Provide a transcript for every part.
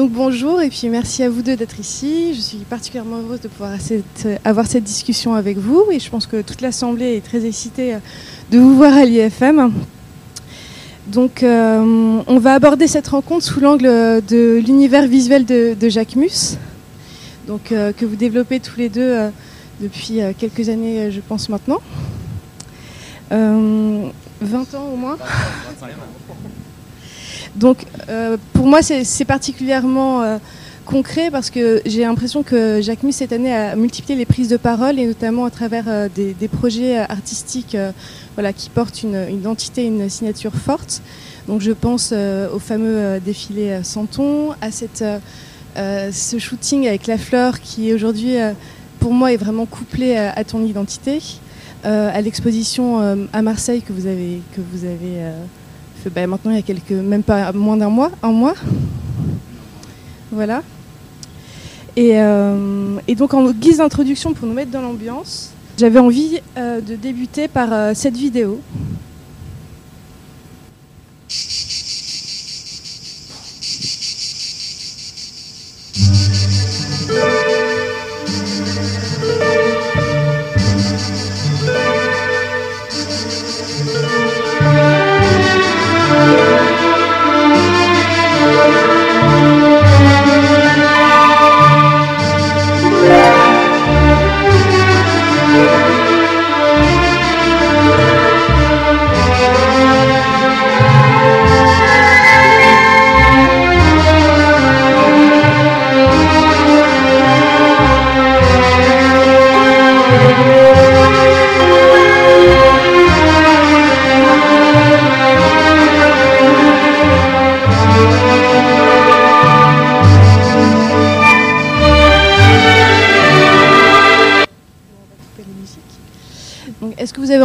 Donc bonjour et puis merci à vous deux d'être ici. Je suis particulièrement heureuse de pouvoir avoir cette discussion avec vous et je pense que toute l'Assemblée est très excitée de vous voir à l'IFM. Donc euh, on va aborder cette rencontre sous l'angle de l'univers visuel de, Jacques Mus, donc, euh, que vous développez tous les deux euh, depuis quelques années, je pense maintenant. 20 ans au moins. Donc pour moi c'est particulièrement concret parce que j'ai l'impression que Jacques Mus cette année a multiplié les prises de parole et notamment à travers des, projets artistiques voilà, qui portent une, identité, une signature forte. Donc je pense au fameux défilé Santon, à cette euh, ce shooting avec la fleur qui aujourd'hui euh, pour moi est vraiment couplé à, ton identité, euh, à l'exposition à Marseille que vous avez que vous avez bah, maintenant il y a quelques même pas moins d'un mois, un mois, voilà. Et, et, donc en guise d'introduction pour nous mettre dans l'ambiance, j'avais envie de débuter par cette vidéo.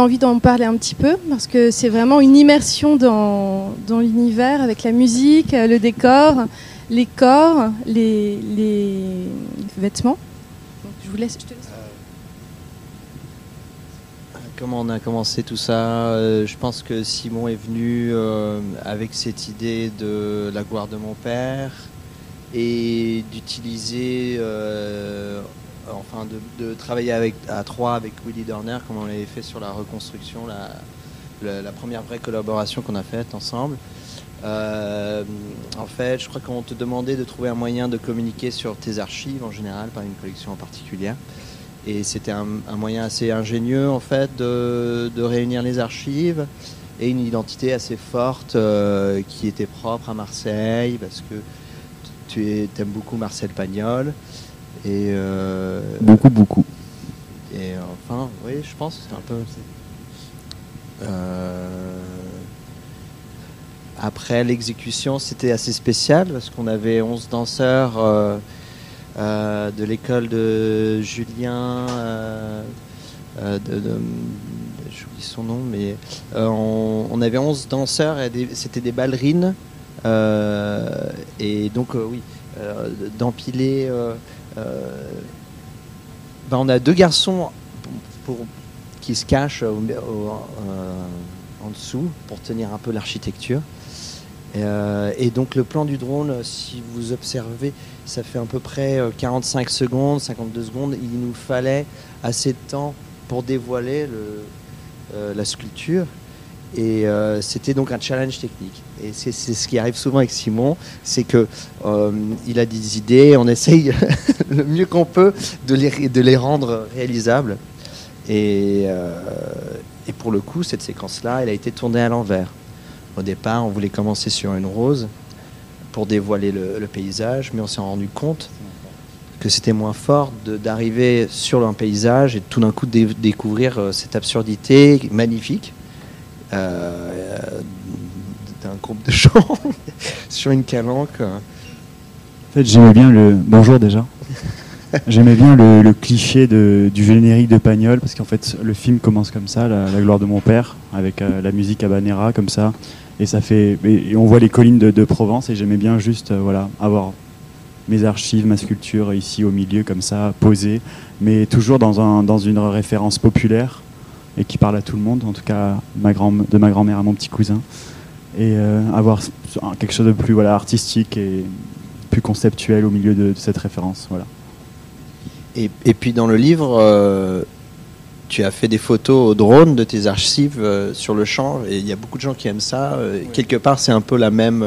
Envie d'en parler un petit peu Parce que c'est vraiment une immersion dans, l'univers avec la musique, le décor, les corps, les, vêtements. je vous laisse. Je te laisse. Euh, comment on a commencé tout ça? Euh, Je pense que Simon est venu euh, avec cette idée de la gloire de mon père et d'utiliser enfin de, travailler à trois avec Willy Dorner comme on l'avait fait sur la reconstruction, la, première vraie collaboration qu'on a faite ensemble. Euh, en fait, je crois qu'on te demandait de trouver un moyen de communiquer sur tes archives en général, pas une collection en particulier. Et c'était un, moyen assez ingénieux en fait de, réunir les archives et une identité assez forte euh, qui était propre à Marseille parce que tu aimes beaucoup Marcel Pagnol. Et euh, beaucoup, beaucoup. Et enfin, oui, je pense que c'est un peu. Euh, après l'exécution, c'était assez spécial parce qu'on avait 11 danseurs euh, de l'école de Julien. de, j'oublie son nom, mais on, avait 11 danseurs et c'était des ballerines. et donc, oui, d'empiler euh, ben, on a deux garçons qui se cachent euh, en dessous pour tenir un peu l'architecture. Euh, et donc le plan du drone, si vous observez, ça fait à peu près 45 secondes, 52 secondes. Il nous fallait assez de temps pour dévoiler la sculpture. Et euh, c'était donc un challenge technique. Et c'est ce qui arrive souvent avec Simon, c'est que euh, il a des idées, on essaye le mieux qu'on peut de les, de les rendre réalisables. Et, euh, et pour le coup, cette séquence-là, elle a été tournée à l'envers. Au départ, on voulait commencer sur une rose pour dévoiler le, paysage, mais on s'est rendu compte que c'était moins fort d'arriver sur un paysage et tout d'un coup de découvrir cette absurdité magnifique euh, de chants sur une calanque. En fait, j'aimais bien le. Bonjour déjà. J'aimais bien le, cliché de, du générique de Pagnol parce qu'en fait le film commence comme ça, la, gloire de mon père, avec euh, la musique habanera comme ça, et ça fait, et, on voit les collines de, Provence et j'aimais bien juste euh, voilà avoir mes archives, ma sculpture ici au milieu comme ça, posée, mais toujours dans, un, dans une référence populaire et qui parle à tout le monde, en tout cas de ma grand-mère à mon petit cousin, et euh, avoir quelque chose de plus voilà, artistique et plus conceptuel au milieu de, cette référence. Voilà. Et, et, puis dans le livre, euh, tu as fait des photos au drone de tes archives euh, sur le champ, et il y a beaucoup de gens qui aiment ça. Quelque part, c'est un peu la même,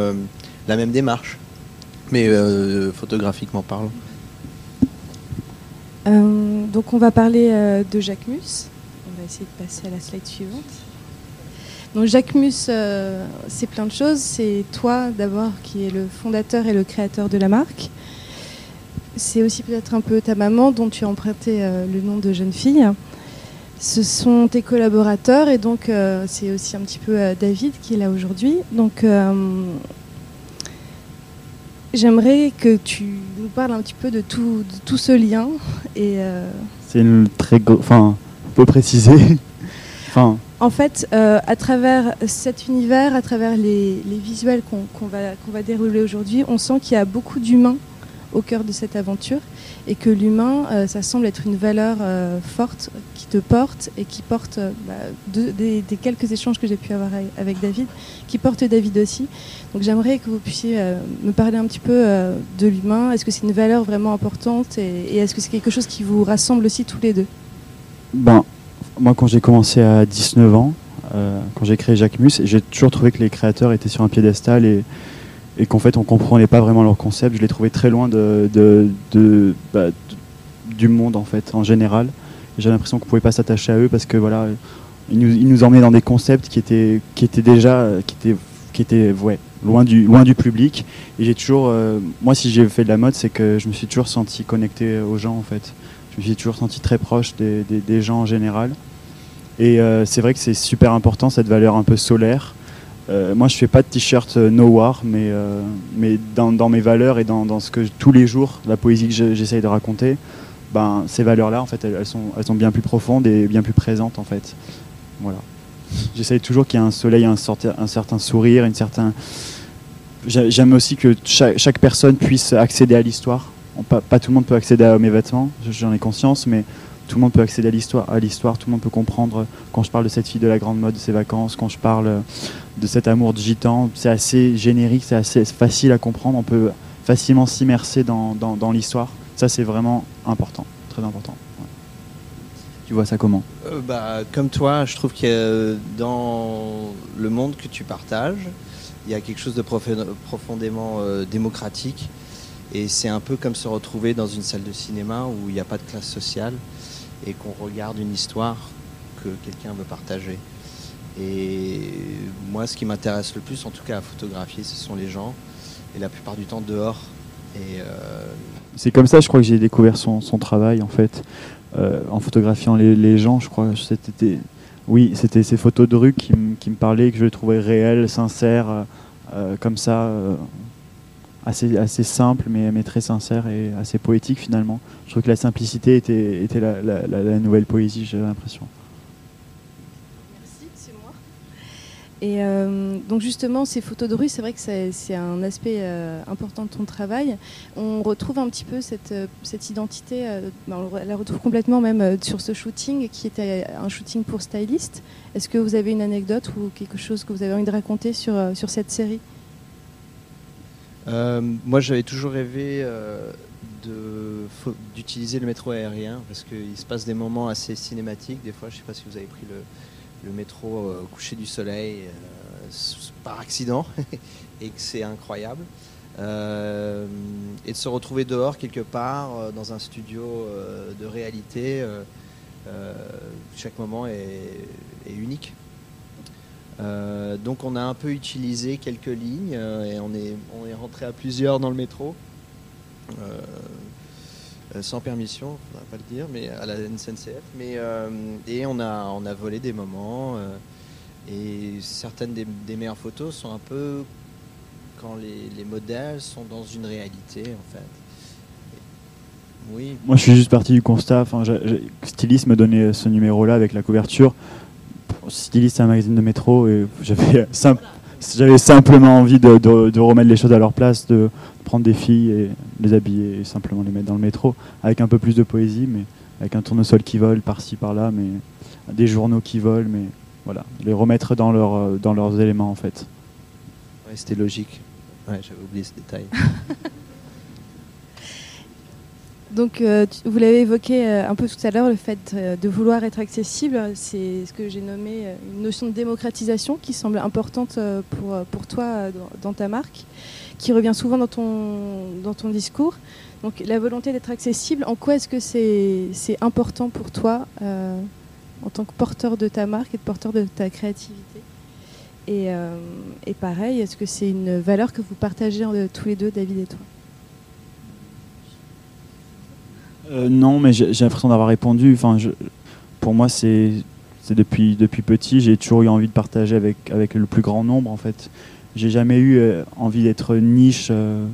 la même démarche, mais photographiquement parlant. donc on va parler de Jacques Mus. On va essayer de passer à la slide suivante. Donc Jacques Mus, euh, c'est plein de choses. C'est toi d'abord qui est le fondateur et le créateur de la marque. C'est aussi peut-être un peu ta maman dont tu as emprunté euh, le nom de jeune fille. Ce sont tes collaborateurs et donc euh, c'est aussi un petit peu David qui est là aujourd'hui. Donc j'aimerais que tu nous parles un petit peu de tout, tout ce lien. Et, C'est une très... Enfin, on peut préciser. enfin, en fait, euh, à travers cet univers, à travers les, visuels qu'on va, dérouler aujourd'hui, on sent qu'il y a beaucoup d'humains au cœur de cette aventure et que l'humain, euh, ça semble être une valeur euh, forte qui te porte et qui porte bah, des, quelques échanges que j'ai pu avoir avec David, qui porte David aussi. Donc j'aimerais que vous puissiez me parler un petit peu de l'humain. Est-ce que c'est une valeur vraiment importante et, est-ce que c'est quelque chose qui vous rassemble aussi tous les deux? Ben, moi, quand j'ai commencé à 19 ans, euh, quand j'ai créé Jacques Mus, j'ai toujours trouvé que les créateurs étaient sur un piédestal et, qu'en fait, on comprenait pas vraiment leur concept. Je les trouvais très loin bah, du monde, en fait, en général. J'ai l'impression qu'on pouvait pas s'attacher à eux parce que voilà, ils nous, emmenaient dans des concepts qui étaient, déjà, qui étaient, loin du, loin du public. Et j'ai toujours, euh, moi, si j'ai fait de la mode, c'est que je me suis toujours senti connecté aux gens, en fait. Je me suis toujours senti très proche des gens en général. Et euh, c'est vrai que c'est super important cette valeur un peu solaire. Euh, moi, je fais pas de t-shirt euh, No War, mais, dans, mes valeurs et dans, ce que tous les jours, la poésie que j'essaye de raconter, ben, ces valeurs-là, en fait, elles, sont, bien plus profondes et bien plus présentes, en fait. Voilà. J'essaye toujours qu'il y ait un soleil, un, un certain sourire, certain. J'aime aussi que chaque, personne puisse accéder à l'histoire. Pas, pas, tout le monde peut accéder à mes vêtements, j'en ai conscience, mais tout le monde peut accéder à l'histoire, à l'histoire, tout le monde peut comprendre quand je parle de cette fille de la grande mode, de ses vacances, quand je parle de cet amour de gitan, c'est assez générique, c'est assez facile à comprendre, on peut facilement s'immerser dans, dans, l'histoire. Ça, c'est vraiment important, très important. Tu vois ça comment? Euh, bah, Comme toi, je trouve que dans le monde que tu partages, il y a quelque chose de profondément euh, démocratique. Et c'est un peu comme se retrouver dans une salle de cinéma où il n'y a pas de classe sociale et qu'on regarde une histoire que quelqu'un veut partager. Et moi, ce qui m'intéresse le plus, en tout cas à photographier, ce sont les gens, et la plupart du temps dehors. Et euh, C'est comme ça, je crois que j'ai découvert son, son, travail, en fait, euh, en photographiant les, les, gens. Je crois c'était, oui, c'était ces photos de rue qui, me parlaient, que je les trouvais réelles, sincères, euh, comme ça assez, simple, mais, très sincère et assez poétique finalement. Je trouve que la simplicité était, la, nouvelle poésie, j'ai l'impression. Merci, c'est moi. Et euh, donc justement, ces photos de rue, c'est vrai que c'est un aspect euh, important de ton travail. On retrouve un petit peu cette, euh, identité, ben, on la retrouve complètement même sur ce shooting qui était un shooting pour styliste. Est-ce que vous avez une anecdote ou quelque chose que vous avez envie de raconter sur cette série? Euh, moi, j'avais toujours rêvé euh, d'utiliser le métro aérien parce qu'il se passe des moments assez cinématiques. Des fois, je ne sais pas si vous avez pris le, métro au coucher du soleil euh, par accident et que c'est incroyable. et de se retrouver dehors quelque part dans un studio de réalité, chaque moment est unique. Euh, donc on a un peu utilisé quelques lignes euh, et on est, on est rentré à plusieurs dans le métro. Euh, sans permission, on ne pas le dire, mais à la SNCF. Mais, et on a, on a volé des moments. et certaines des, meilleures photos sont un peu quand les, les, modèles sont dans une réalité, en fait. oui. Moi, je suis juste parti du constat. Enfin, Stylist me donnait ce numéro-là avec la couverture styliste un magazine de métro et j'avais j'avais simplement envie de, de, remettre les choses à leur place, de prendre des filles et les habiller et simplement les mettre dans le métro avec un peu plus de poésie, mais avec un tournesol qui vole par-ci par-là, mais des journaux qui volent, mais voilà, les remettre dans, leur, dans leurs éléments en fait. Ouais, c'était logique. Ouais, j'avais oublié ce détail. Donc, euh, tu- vous l'avez évoqué euh, un peu tout à l'heure, le fait euh, de vouloir être accessible, c'est ce que j'ai nommé une notion de démocratisation qui semble importante pour, pour toi dans, ta marque, qui revient souvent dans ton, dans ton discours. Donc, la volonté d'être accessible, en quoi est-ce que c'est important pour toi en tant que porteur de ta marque et de porteur de ta créativité? Et, pareil, est-ce que c'est une valeur que vous partagez tous les deux, David et toi? Euh, non, mais j'ai l'impression d'avoir répondu. Enfin, pour moi, c'est depuis, depuis petit, j'ai toujours eu envie de partager avec, avec le plus grand nombre, en fait. J'ai jamais eu euh, envie d'être niche. euh,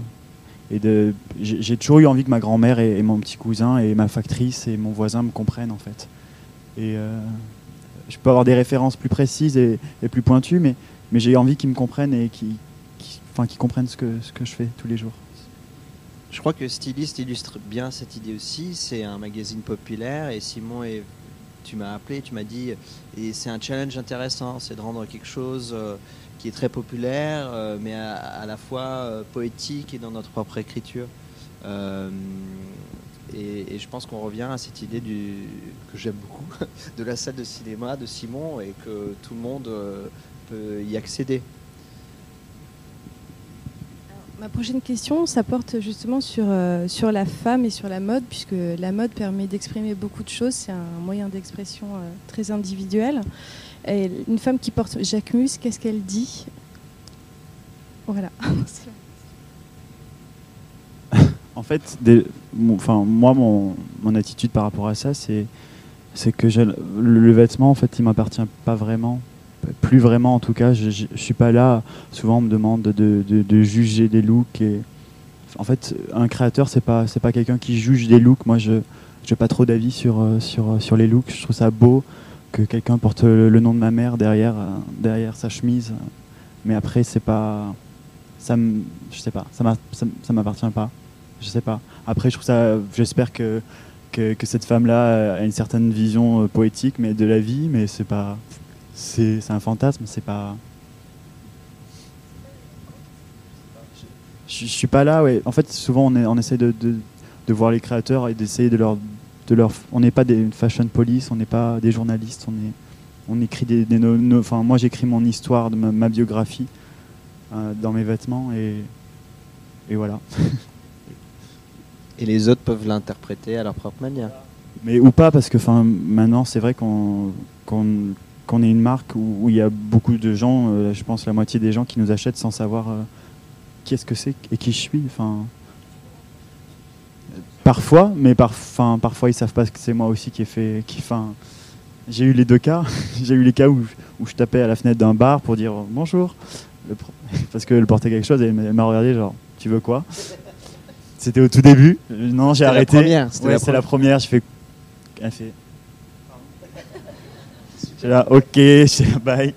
et de, j'ai toujours eu envie que ma grand-mère et, mon petit cousin et ma factrice et mon voisin me comprennent, en fait. Et je peux avoir des références plus précises et, plus pointues, mais, mais j'ai envie qu'ils me comprennent et qu'ils qu'ils comprennent ce que, ce que je fais tous les jours. Je crois que Styliste illustre bien cette idée aussi. C'est un magazine populaire et Simon, est- tu m'as appelé, tu m'as dit, et c'est un challenge intéressant, c'est de rendre quelque chose euh, qui est très populaire, euh, mais à, la fois euh, poétique et dans notre propre écriture. Et, et je pense qu'on revient à cette idée du, que j'aime beaucoup de la salle de cinéma de Simon et que tout le monde peut y accéder. Ma prochaine question, ça porte justement sur, euh, sur la femme et sur la mode, puisque la mode permet d'exprimer beaucoup de choses. C'est un moyen d'expression euh, très individuel. Une femme qui porte Jacquemus, qu'est-ce qu'elle dit? Voilà. En fait, moi, mon, attitude par rapport à ça, c'est, que le, le vêtement, en fait, il m'appartient pas vraiment. Plus vraiment, en tout cas. Je, je suis pas là. Souvent, on me demande de, de- juger des looks. Et, en fait, un créateur, c'est pas, pas quelqu'un qui juge des looks. Moi, je n'ai pas trop d'avis sur, euh, sur, euh, sur les looks. Je trouve ça beau que quelqu'un porte le, nom de ma mère derrière, euh, derrière sa chemise. Mais après, c'est pas. Ça je sais pas. Ça m'appartient pas je sais pas. Après, je. J'espère que, que, que cette femme-là a une certaine vision poétique, mais de la vie, mais c'est pas. C'est un fantasme, c'est pas. Je, je suis pas là, ouais. En fait, souvent, on, est, on essaie de, de, de voir les créateurs et d'essayer de leur, de leur. On n'est pas des fashion police, on n'est pas des journalistes, on est. On écrit des. des no- no- enfin, moi, j'écris mon histoire, de ma, ma biographie euh, dans mes vêtements et. Et voilà. Et les autres peuvent l'interpréter à leur propre manière. Mais ou pas, parce que enfin, maintenant, c'est vrai qu'on qu'on qu'on est une marque où, où il y a beaucoup de gens, euh, je pense la moitié des gens qui nous achètent sans savoir euh, qu'est-ce que c'est et qui je suis. Enfin, parfois, mais par, enfin, parfois ils savent pas que c'est moi aussi qui ai fait. Qui, enfin, j'ai eu les deux cas. j'ai eu les cas où, où je tapais à la fenêtre d'un bar pour dire bonjour, le parce qu'elle portait quelque chose et elle m'a- regardé genre tu veux quoi? C'était au tout début. Non, j'ai C'était la arrêté. première, c'était Ouais, la c'est la première. Je fais. Elle fait. Là, ok, je sais, bye.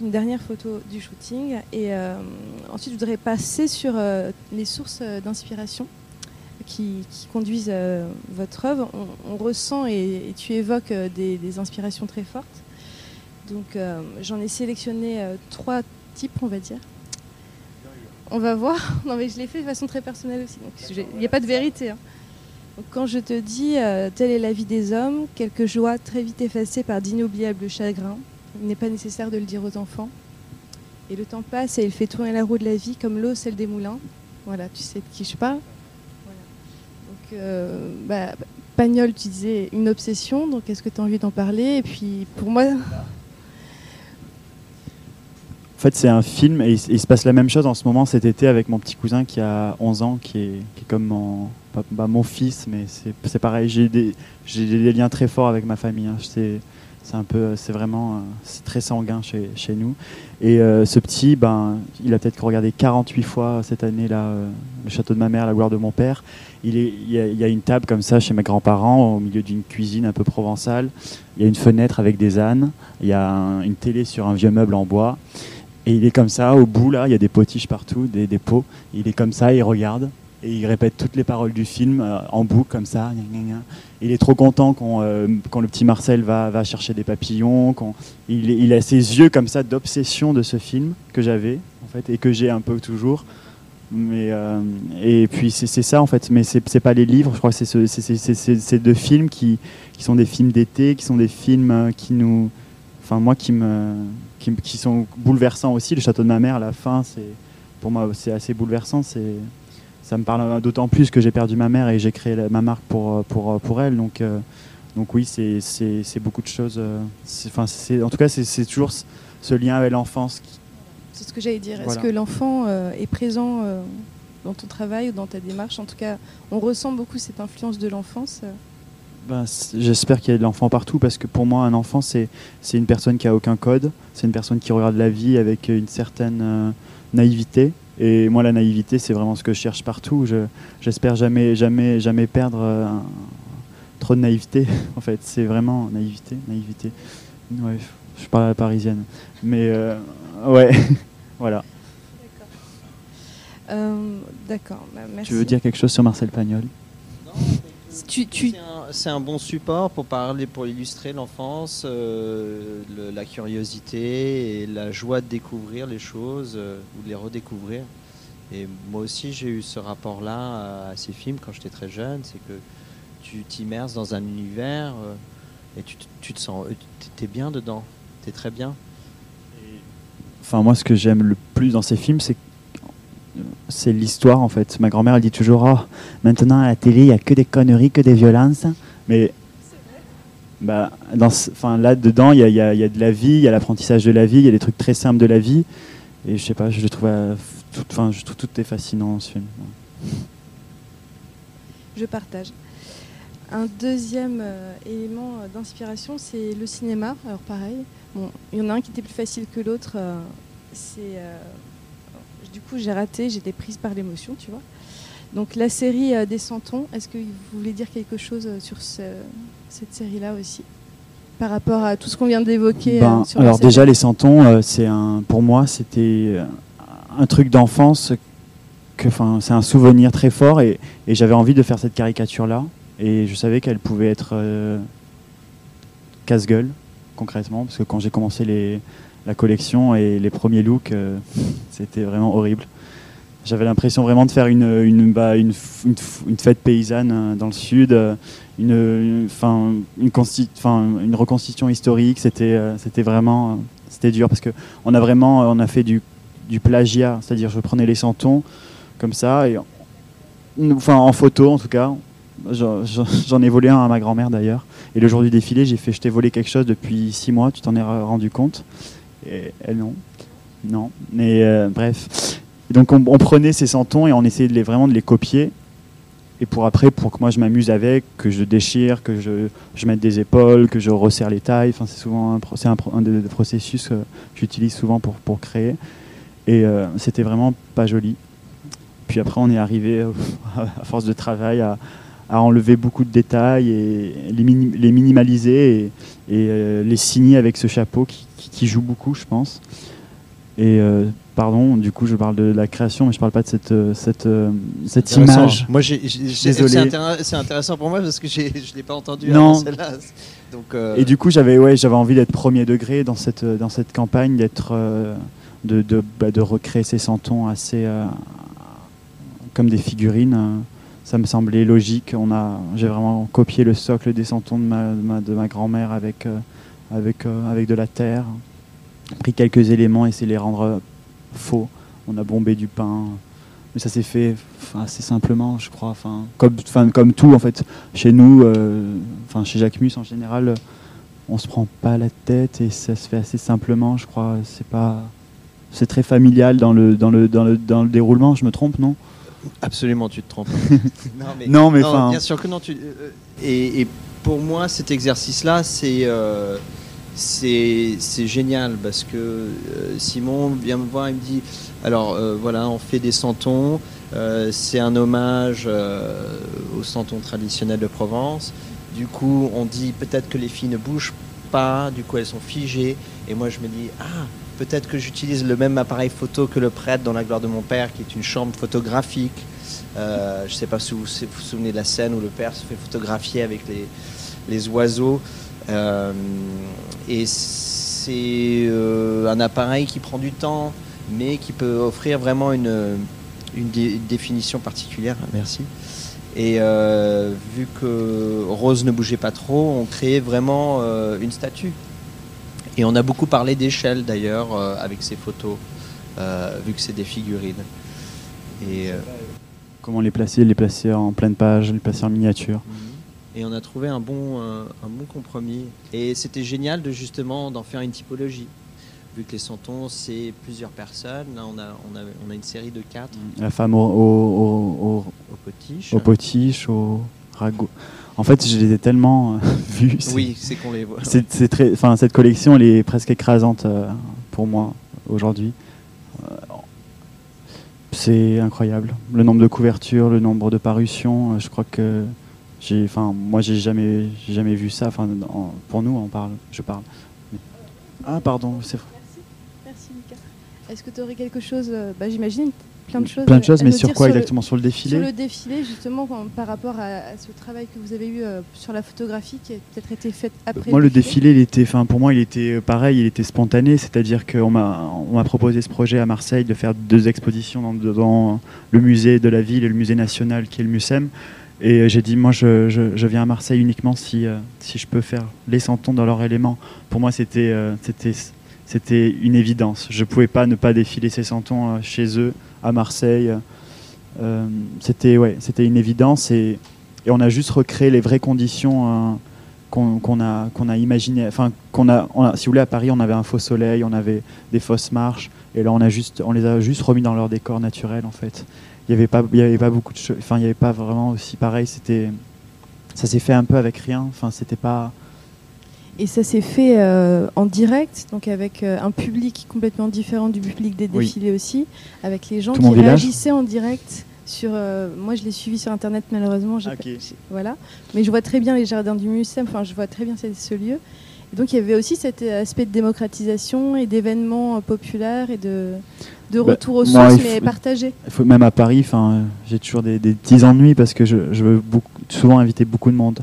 Une dernière photo du shooting. Et euh, ensuite, je voudrais passer sur euh, les sources euh, d'inspiration qui, conduisent votre œuvre. On, ressent et, tu évoques des, inspirations très fortes. Donc j'en ai sélectionné trois types, on va dire. On va voir. Non mais je l'ai fait de façon très personnelle aussi. Il n'y a pas de vérité. hein. Quand je te dis euh, telle est la vie des hommes, quelques joies très vite effacées par d'inoubliables chagrins, il n'est pas nécessaire de le dire aux enfants. Et le temps passe et il fait tourner la roue de la vie comme l'eau celle des moulins. Voilà, tu sais de qui je parle. Voilà. Donc, euh, bah, Pagnol, tu disais une obsession, donc est-ce que tu as envie d'en parler? Et puis pour moi, En fait, c'est un film et il, se passe la même chose en ce moment cet été avec mon petit cousin qui a 11 ans, qui est, comme mon, fils, mais c'est pareil. J'ai des, liens très forts avec ma famille. hein. C'est un peu, c'est vraiment, euh, très sanguin chez, nous. Et euh, ce petit, ben, il a peut-être regardé 48 fois cette année là, euh, le château de ma mère, la gloire de mon père. Il, y a, une table comme ça chez mes grands-parents, au milieu d'une cuisine un peu provençale. Il y a une fenêtre avec des ânes. Il y a un- une télé sur un vieux meuble en bois. Et il est comme ça, au bout, là, il y a des potiches partout, des, des pots. Il est comme ça, il regarde. et il répète toutes les paroles du film euh, en boucle comme ça. Il est trop content quand, euh, quand le petit Marcel va, va chercher des papillons. Quand il, a ces yeux comme ça d'obsession de ce film que j'avais en fait et que j'ai un peu toujours. Mais euh, et puis c'est ça en fait, mais c'est pas les livres. Je crois que c'est ce, ces deux films qui, qui sont des films d'été, qui sont des films qui nous, enfin moi qui me, qui, qui sont bouleversants aussi. Le château de ma mère la fin, c'est pour moi c'est assez bouleversant. C'est ça me parle d'autant plus que j'ai perdu ma mère et j'ai créé ma marque pour, pour, pour elle. Donc, euh, donc oui, c'est beaucoup de choses. Euh, enfin, en tout cas, c'est toujours ce lien avec l'enfance. C'est ce que j'allais dire. Est-ce que l'enfant euh, est présent dans ton travail ou dans ta démarche? En tout cas, on ressent beaucoup cette influence de l'enfance. Ben, J'espère qu'il y a de l'enfant partout parce que pour moi, un enfant, c'est une personne qui a aucun code. C'est une personne qui regarde la vie avec une certaine naïveté et moi, la naïveté, c'est vraiment ce que je cherche partout. J'espère jamais, jamais, jamais perdre euh, trop de naïveté. En fait, c'est vraiment naïveté, naïveté. Ouais, je parle à la parisienne. Mais euh, ouais, voilà. D'accord. Euh, bah, tu veux dire quelque chose sur Marcel Pagnol? C'est un, bon support pour parler, pour illustrer l'enfance, la curiosité et la joie de découvrir les choses ou de les redécouvrir. Et moi aussi, j'ai eu ce rapport-là à ces films quand j'étais très jeune. C'est que tu t'immerses dans un univers et tu, tu te sens. Tu es bien dedans. Tu es très bien. Enfin, moi, ce que j'aime le plus dans ces films, c'est c'est l'histoire en fait. Ma grand-mère elle dit toujours oh, maintenant à la télé il n'y a que des conneries, que des violences. Mais bah, dans, enfin, là dedans il y, y, a de la vie, il y a l'apprentissage de la vie, il y a des trucs très simples de la vie. Et je sais pas, je le trouve, tout, je trouve tout est fascinant ce film. Je partage. Un deuxième euh, élément d'inspiration, c'est le cinéma. Alors pareil, il y en a un qui était plus facile que l'autre. Euh, c'est euh, coup j'ai raté, j'étais prise par l'émotion, tu vois. Donc la série des Santons, est-ce que vous voulez dire quelque chose sur cette série-là aussi? Par rapport à tout ce qu'on vient d'évoquer ben, Alors déjà les Santons, c'est un, pour moi c'était un truc d'enfance que, c'est un souvenir très fort et, j'avais envie de faire cette caricature-là. Et je savais qu'elle pouvait être euh, casse-gueule, concrètement, parce que quand j'ai commencé les, la collection et les premiers looks, euh, c'était vraiment horrible. J'avais l'impression vraiment de faire une, une, bah, fête paysanne euh, dans le sud, une, une, une, une reconstitution historique. C'était vraiment c'était dur parce qu'on a vraiment on a fait du du plagiat, c'est-à-dire je prenais les santons comme ça, et enfin en photo en tout cas. J'en ai volé un à ma grand-mère d'ailleurs. Et le jour du défilé, j'ai fait Je t'ai volé quelque chose depuis six mois, tu t'en es rendu compte Elle, non. Non. Mais euh, bref. donc on, prenait ces santons et on essayait de les, vraiment de les copier. Et pour après, pour que moi je m'amuse avec, que je déchire, que je, je mette des épaules, que je resserre les tailles. Enfin, c'est souvent un, un, un, des processus que j'utilise souvent pour, pour créer. Et euh, c'était vraiment pas joli. Puis après, on est arrivé, euh, à force de travail, à, enlever beaucoup de détails et les, minimaliser et, euh, les signer avec ce chapeau qui, joue beaucoup, je pense. Et pardon, du coup, je parle de la création, mais je parle pas de cette, cette, cette image. Moi, C'est intéressant pour moi parce que je ne l'ai pas entendu non. celle-là. Donc, Et du coup, j'avais ouais, envie d'être premier degré dans cette, dans cette campagne, d'être de, de, bah, de, recréer ces santons assez euh, comme des figurines. ça me semblait logique. On a, j'ai vraiment copié le socle des santons de ma, de ma, grand-mère avec, euh, avec, euh, avec de la terre, pris quelques éléments et essayé de les rendre faux. On a bombé du pain. Mais ça s'est fait assez simplement, je crois. Enfin, comme, comme tout, en fait, chez nous, enfin, chez Jacquemus en général, on se prend pas la tête et ça se fait assez simplement, je crois. C'est pas c'est très familial dans le, dans, le, dans, le, dans le déroulement, je me trompe, non? Absolument, tu te trompes. non, mais, non, bien sûr que non. Tu, euh, et, et, pour moi, cet exercice-là, c'est euh, c'est génial parce que euh, Simon vient me voir et me dit alors voilà, on fait des santons. c'est un hommage aux santons traditionnels de Provence. Du coup, on dit peut-être que les filles ne bougent pas, du coup elles sont figées. Et moi je me dis ah peut-être que j'utilise le même appareil photo que le prêtre dans La gloire de mon père, qui est une chambre photographique. Euh, je ne sais pas si vous vous souvenez de la scène où le père se fait photographier avec les oiseaux. Euh, et c'est euh, un appareil qui prend du temps, mais qui peut offrir vraiment une, une, définition particulière. Merci. Et vu que Rose ne bougeait pas trop, on créait vraiment une statue. Et on a beaucoup parlé d'échelle d'ailleurs avec ces photos, vu que c'est des figurines. Et, Comment les placer Les placer en pleine page, les placer en miniature? Et on a trouvé un bon, euh, un bon compromis. Et c'était génial de justement d'en faire une typologie. Vu que les santons, c'est plusieurs personnes. Là, on a, on a, on a une série de quatre. La femme au, au, au, potiche. Au potiche, au ragot. En fait, je les ai tellement euh, vus. Oui, c'est qu'on les voit. C'est très, enfin, cette collection, elle est presque écrasante euh, pour moi aujourd'hui c'est incroyable. Le nombre de couvertures, le nombre de parutions, euh, je crois que enfin, moi j'ai jamais, jamais vu ça. Enfin, pour nous, on parle, je parle. Ah, pardon, c'est vrai. Merci, merci. Est-ce que tu aurais quelque chose, euh, bah, j'imagine, plein de choses. Plein de choses, mais sur quoi exactement? Sur le défilé? Sur le défilé, justement, par rapport à, ce travail que vous avez eu euh, sur la photographie qui a peut-être été fait après. Moi, le défilé, il était, enfin, pour moi, il était euh, pareil, il était spontané, c'est-à-dire qu'on m'a, on m'a proposé ce projet à Marseille de faire deux expositions dans, dans, le musée de la ville et le musée national qui est le MUSEM. Et euh, j'ai dit, moi, je, je, viens à Marseille uniquement si, si je peux faire les santons dans leur élément. Pour moi, c'était, c'était, c'était une évidence. Je ne pouvais pas ne pas défiler ces santons chez eux à Marseille. Euh, c'était ouais, une évidence et, et, on a juste recréé les vraies conditions euh, qu'on a qu'on a imaginé. Enfin, qu'on a, si vous voulez, à Paris, on avait un faux soleil, on avait des fausses marches, et là, on a juste, on les a juste remis dans leur décor naturel, en fait. Il n'y avait pas, il y avait pas beaucoup de, enfin, il n'y avait pas vraiment aussi pareil. C'était, ça s'est fait un peu avec rien. Enfin, c'était pas et ça s'est fait euh, en direct, donc avec euh, un public complètement différent du public des défilés aussi, avec les gens qui réagissaient en direct. Sur, euh, moi, je l'ai suivi sur Internet, malheureusement. voilà. Mais je vois très bien les jardins du musée, enfin, je vois très bien ce, lieu. Et donc, il y avait aussi cet aspect de démocratisation et d'événements populaires et de, de bah, retour aux sources, mais partagés. Faut, même à Paris, j'ai toujours des, petits ennuis parce que je, je veux beaucoup, souvent inviter beaucoup de monde.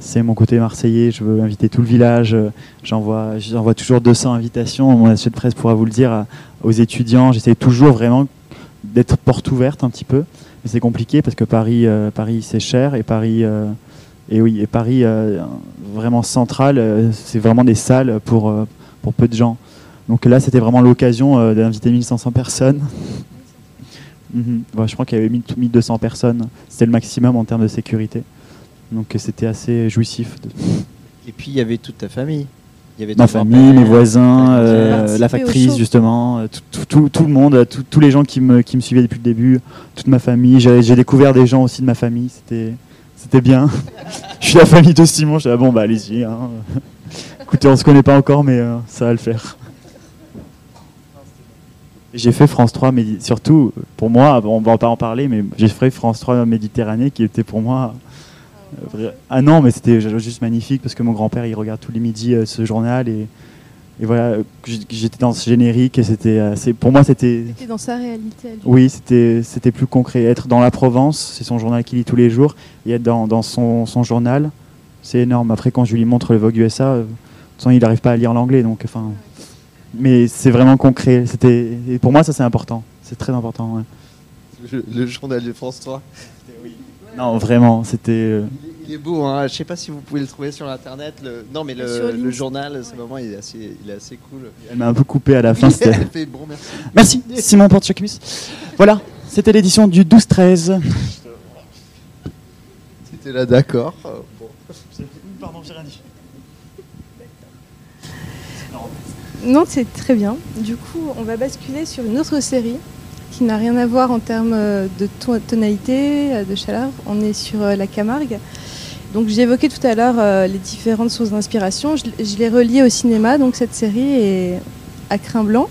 C'est mon côté marseillais, je veux inviter tout le village, j'envoie, j'envoie toujours 200 invitations, mon assiette de presse pourra vous le dire, aux étudiants, j'essaie toujours vraiment d'être porte ouverte un petit peu, mais c'est compliqué parce que Paris, euh, Paris c'est cher et Paris, euh, et oui, et Paris euh, vraiment central, c'est vraiment des salles pour, pour peu de gens. Donc là, c'était vraiment l'occasion d'inviter 1500 personnes. Mhm. je crois qu'il y avait 1200 personnes, c'était le maximum en termes de sécurité. Donc c'était assez jouissif. Et puis il y avait toute ta famille. Il y avait Ma famille, mes voisins, euh, la factrice justement, euh, tout, le monde, tous les gens qui me, qui me suivaient depuis le début, toute ma famille. J'ai découvert des gens aussi de ma famille, c'était bien. je suis la famille de Simon, je dis ah bon bah allez-y. Hein. Écoutez, on se connaît pas encore mais euh, ça va le faire. J'ai fait France 3, surtout pour moi, on va pas en parler, mais j'ai fait France 3 Méditerranée qui était pour moi ah non, mais c'était juste magnifique parce que mon grand-père il regarde tous les midis euh, ce journal voilà, j'étais dans ce générique et c'était pour moi c'était. C'était dans sa réalité. Oui, c'était c'était plus concret. Être dans la Provence, c'est son journal qu'il lit tous les jours, et être dans, dans son, son, journal, c'est énorme. Après, quand je lui montre le Vogue USA, euh, il n'arrive pas à lire l'anglais, donc enfin. Mais c'est vraiment concret. C'était pour moi ça c'est important. C'est très important. Le, journal de France 3. Non, vraiment, c'était. Euh, il est beau, hein. je sais pas si vous pouvez le trouver sur internet. Le... Non, mais le, journal, ce moment, il est, assez, il est assez cool. Elle m'a un peu coupé à la fin. fait, bon, merci. merci, Simon Porte-Chacmus. Voilà, c'était l'édition du 12-13. C'était là, d'accord. Pardon, j'ai rien dit. Non, c'est très bien. Du coup, on va basculer sur une autre série qui n'a rien à voir en termes euh, de tonalité, euh, de chaleur. On est sur euh, la Camargue. Donc j'ai évoqué tout à l'heure les différentes sources d'inspiration. Je, l'ai relié au cinéma, donc cette série est à Crin Blanc.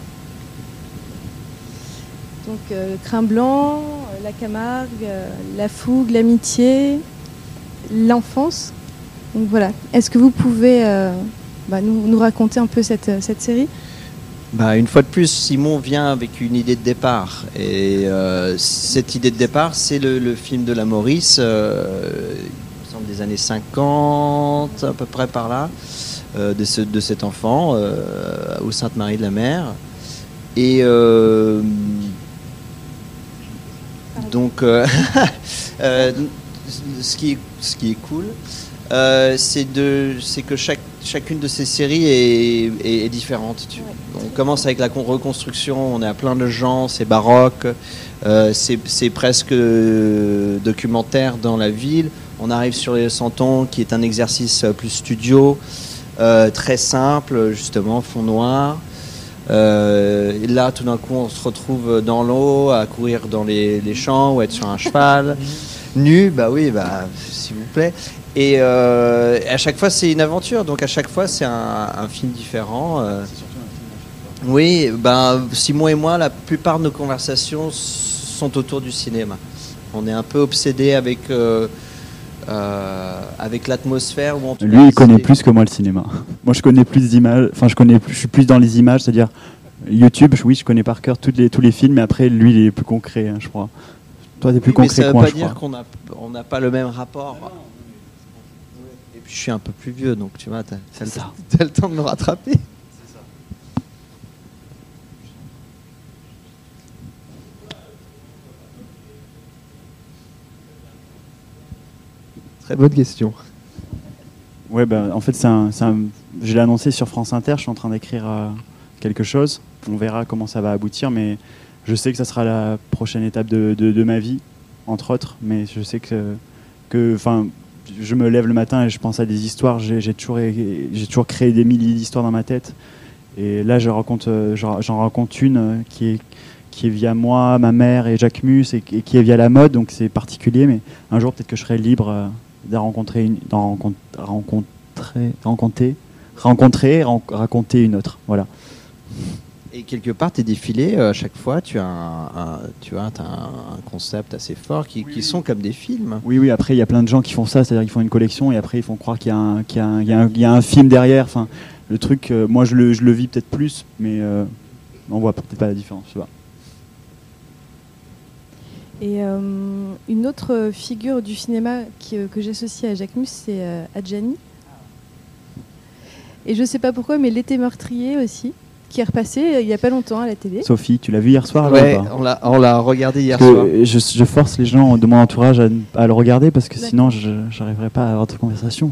Donc Crin Blanc, la Camargue, la fougue, l'amitié, l'enfance. Voilà. Est-ce que vous pouvez bah, nous, raconter un peu cette, série? Bah, une fois de plus, Simon vient avec une idée de départ. Et euh, cette idée de départ, c'est le, film de la Maurice, euh, des années 50, à peu près par là, euh, de, ce- de cet enfant euh, au Sainte-Marie de la Mer. Et euh, donc, euh, ce, qui est, ce qui est cool, c'est que chaque, chacune de ces séries est, est- est différente. tu- On commence avec la con- reconstruction, on est à plein de gens, c'est baroque, euh, c'est presque documentaire dans la ville. On arrive sur les Santons, qui est un exercice euh, plus studio, euh, très simple, justement, fond noir. Euh, et là, tout d'un coup, on se retrouve dans l'eau, à courir dans les, les champs ou être sur un cheval. Nu, bah oui, bah, s'il vous plaît. Et euh, à chaque fois, c'est une aventure. Donc, à chaque fois, c'est un, un film différent. Oui, ben, Simon et moi, la plupart de nos conversations sont autour du cinéma. On est un peu obsédé avec, euh, euh, avec l'atmosphère. ou en tout Lui, cas, il connaît plus que moi le cinéma. Moi, je connais plus d'images. Enfin, je connais, plus- je suis plus dans les images, c'est-à-dire YouTube. Oui, je connais par cœur toutes les, tous les films, mais après, lui, il est plus concret, hein, je crois. Toi, t'es plus Oui, mais concret ça que veut moi, pas dire qu'on a- on n'a pas le même rapport. Et puis je suis un peu plus vieux, donc tu vois, t'as as, ça. le temps de me rattraper. Très bonne question. Ouais, bah, en fait, un, un- je l'ai annoncé sur France Inter. Je suis en train d'écrire euh, quelque chose. On verra comment ça va aboutir, mais je sais que ça sera la prochaine étape de, ma vie, entre autres. Mais je sais que, que, je me lève le matin et je pense à des histoires. J'ai toujours, toujours créé des milliers d'histoires dans ma tête. Et là, euh, j'en raconte une euh, qui est via moi, ma mère et Jacques Mus, et qui est via la mode, donc c'est particulier, mais un jour peut-être que je serai libre d'en rencontrer une, d'en rencontrer, rencontrer, rencontrer, rencontrer, ren- raconter une autre. Voilà. Et quelque part, tes défilés, euh, à chaque fois, tu as un, un- tu as, t'as un, concept assez fort qui, qui sont comme des films. Oui, oui, après, il y a plein de gens qui font ça, c'est-à-dire qu'ils font une collection et après, ils font croire qu'il y a un, qu'il y a un, il y a un- il y a un film derrière. Enfin, le truc, euh, moi, je le, je le vis peut-être plus, mais euh, on voit peut-être pas la différence. sais pas. Et euh, une autre figure du cinéma qui, euh, que j'associe à Jacques Mus, c'est euh, Adjani. Et je sais pas pourquoi, mais L'été meurtrier aussi, qui est repassé euh, il y a pas longtemps à la télé. Sophie, tu l'as vu hier soir là, Ouais, on l'a, regardé hier soir. je, je force les gens de mon entourage à, à le regarder parce que sinon, je n'arriverai pas à avoir de conversation.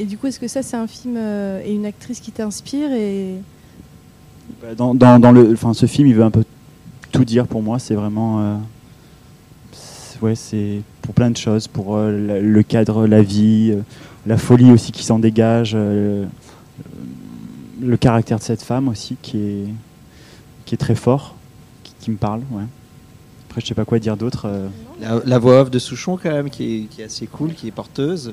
Et du coup, est-ce que ça, c'est un film euh, et une actrice qui t'inspire et... Bah, Dans, dans, dans le, enfin, ce film, il veut un peu tout dire pour moi. C'est vraiment, euh, ouais, c'est pour plein de choses, pour euh, le cadre, la vie, euh, la folie aussi qui s'en dégage, le caractère de cette femme aussi qui est, qui est très fort, qui, me parle. Ouais. Après, je sais pas quoi dire d'autre. La, la voix off de Souchon, quand même, qui est, qui est assez cool, qui est porteuse.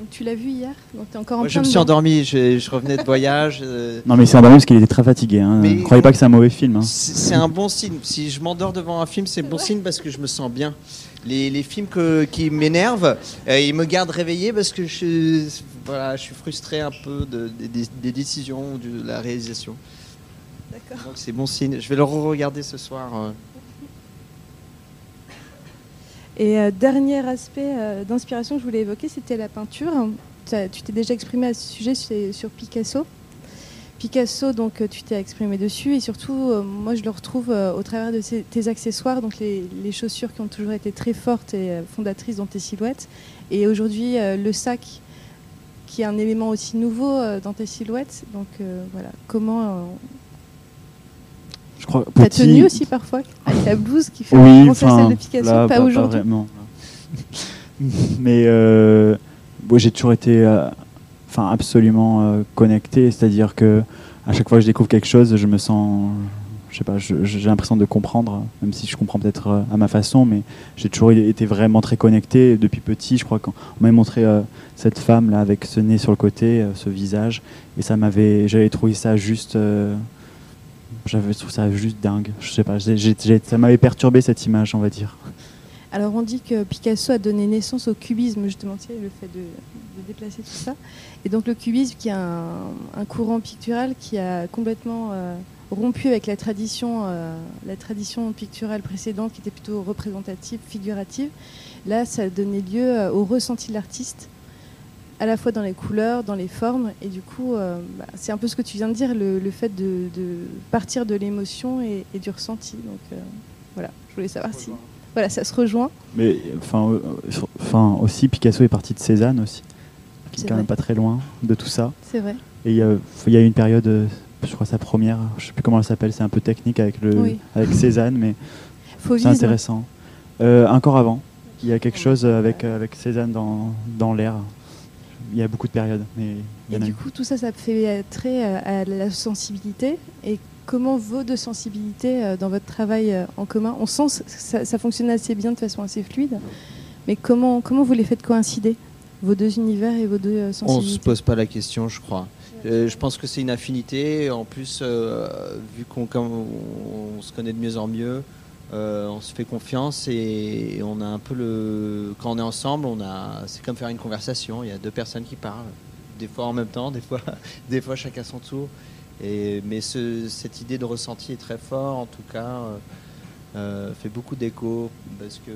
Donc tu l'as vu hier Donc es encore en Moi, je me suis endormi, je, je revenais de voyage. euh, Non, mais c'est endormi parce qu'il était très fatigué. Hein. Mais- Ne croyez pas que c'est un mauvais film. hein. C'est un bon signe. Si je m'endors devant un film, c'est bon signe parce que je me sens bien. Les, les films que- qui m'énervent, euh, ils me gardent réveillé parce que je, voilà, je suis frustré un peu de- des- des, des décisions ou de la réalisation. D'accord. Donc c'est bon signe. Je vais le re-regarder ce soir. euh. Et euh, dernier aspect euh, d'inspiration que je voulais évoquer, c'était la peinture. Tu t'es déjà exprimé à ce sujet sur Picasso. Picasso, donc euh, tu t'es exprimé dessus et surtout, moi je le retrouve au travers de tes accessoires, donc les, les chaussures qui ont toujours été très fortes et fondatrices dans tes silhouettes. Et aujourd'hui, le sac qui est un élément aussi nouveau dans tes silhouettes. Donc voilà, comment. Je crois. ta petit- tenue aussi parfois, avec la blouse qui fait Oui, penser à Picasso, là, pas, aujourd'hui. Mais euh, j'ai toujours été, euh, absolument euh, connecté. C'est-à-dire que à chaque fois que je découvre quelque chose, je me sens, je sais pas, j'ai l'impression de comprendre, même si je comprends peut-être euh, à ma façon, mais j'ai toujours été vraiment très connecté depuis petit. Je crois qu'on m'a montré cette femme là avec ce nez sur le côté, ce visage, et ça m'avait, j'avais trouvé ça juste. J'avais trouvé ça juste dingue. Je sais pas, ça m'avait perturbé cette image, on va dire. Alors on dit que Picasso a donné naissance au cubisme, justement, le fait de, déplacer tout ça. Et donc le cubisme, qui est un, un courant pictural qui a complètement euh, rompu avec la tradition, euh, la tradition picturale précédente, qui était plutôt représentative, figurative. Là, ça a donné lieu euh, au ressenti de l'artiste, à la fois dans les couleurs, dans les formes. Et du coup, euh, bah, c'est un peu ce que tu viens de dire, le, le fait de, de partir de l'émotion et, et du ressenti. Donc euh, voilà, je voulais savoir si voilà, ça se rejoint. Mais enfin, euh, enfin aussi Picasso est parti de Cézanne aussi, qui est C'est quand même pas très loin de tout ça. C'est vrai. Et il y y a eu une période, je crois sa première, je sais plus comment elle s'appelle, c'est un peu technique avec le Oui. avec Cézanne, mais c'est intéressant. Encore avant, il y a quelque chose avec avec Cézanne dans dans l'air. Il y a beaucoup de périodes, mais il y Et du coup, tout ça, ça fait trait euh, à la sensibilité. Et comment vos deux sensibilités euh, dans votre travail euh, en commun On sent que ça, ça fonctionne assez bien, de façon assez fluide. Mais comment, comment vous les faites coïncider Vos deux univers et vos deux euh, On sensibilités se pose pas la question, je crois. Euh, je pense que c'est une affinité. En plus, euh, vu qu'on comme on, on se connaît de mieux en mieux, euh, on se fait confiance et, on a un peu le. Quand on est ensemble, on a. C'est comme faire une conversation. Il y a deux personnes qui parlent, des fois en même temps, des fois, des fois chacun son tour. Et, mais ce- cette idée de ressenti est très fort, en tout cas. euh, euh, fait beaucoup d'écho parce que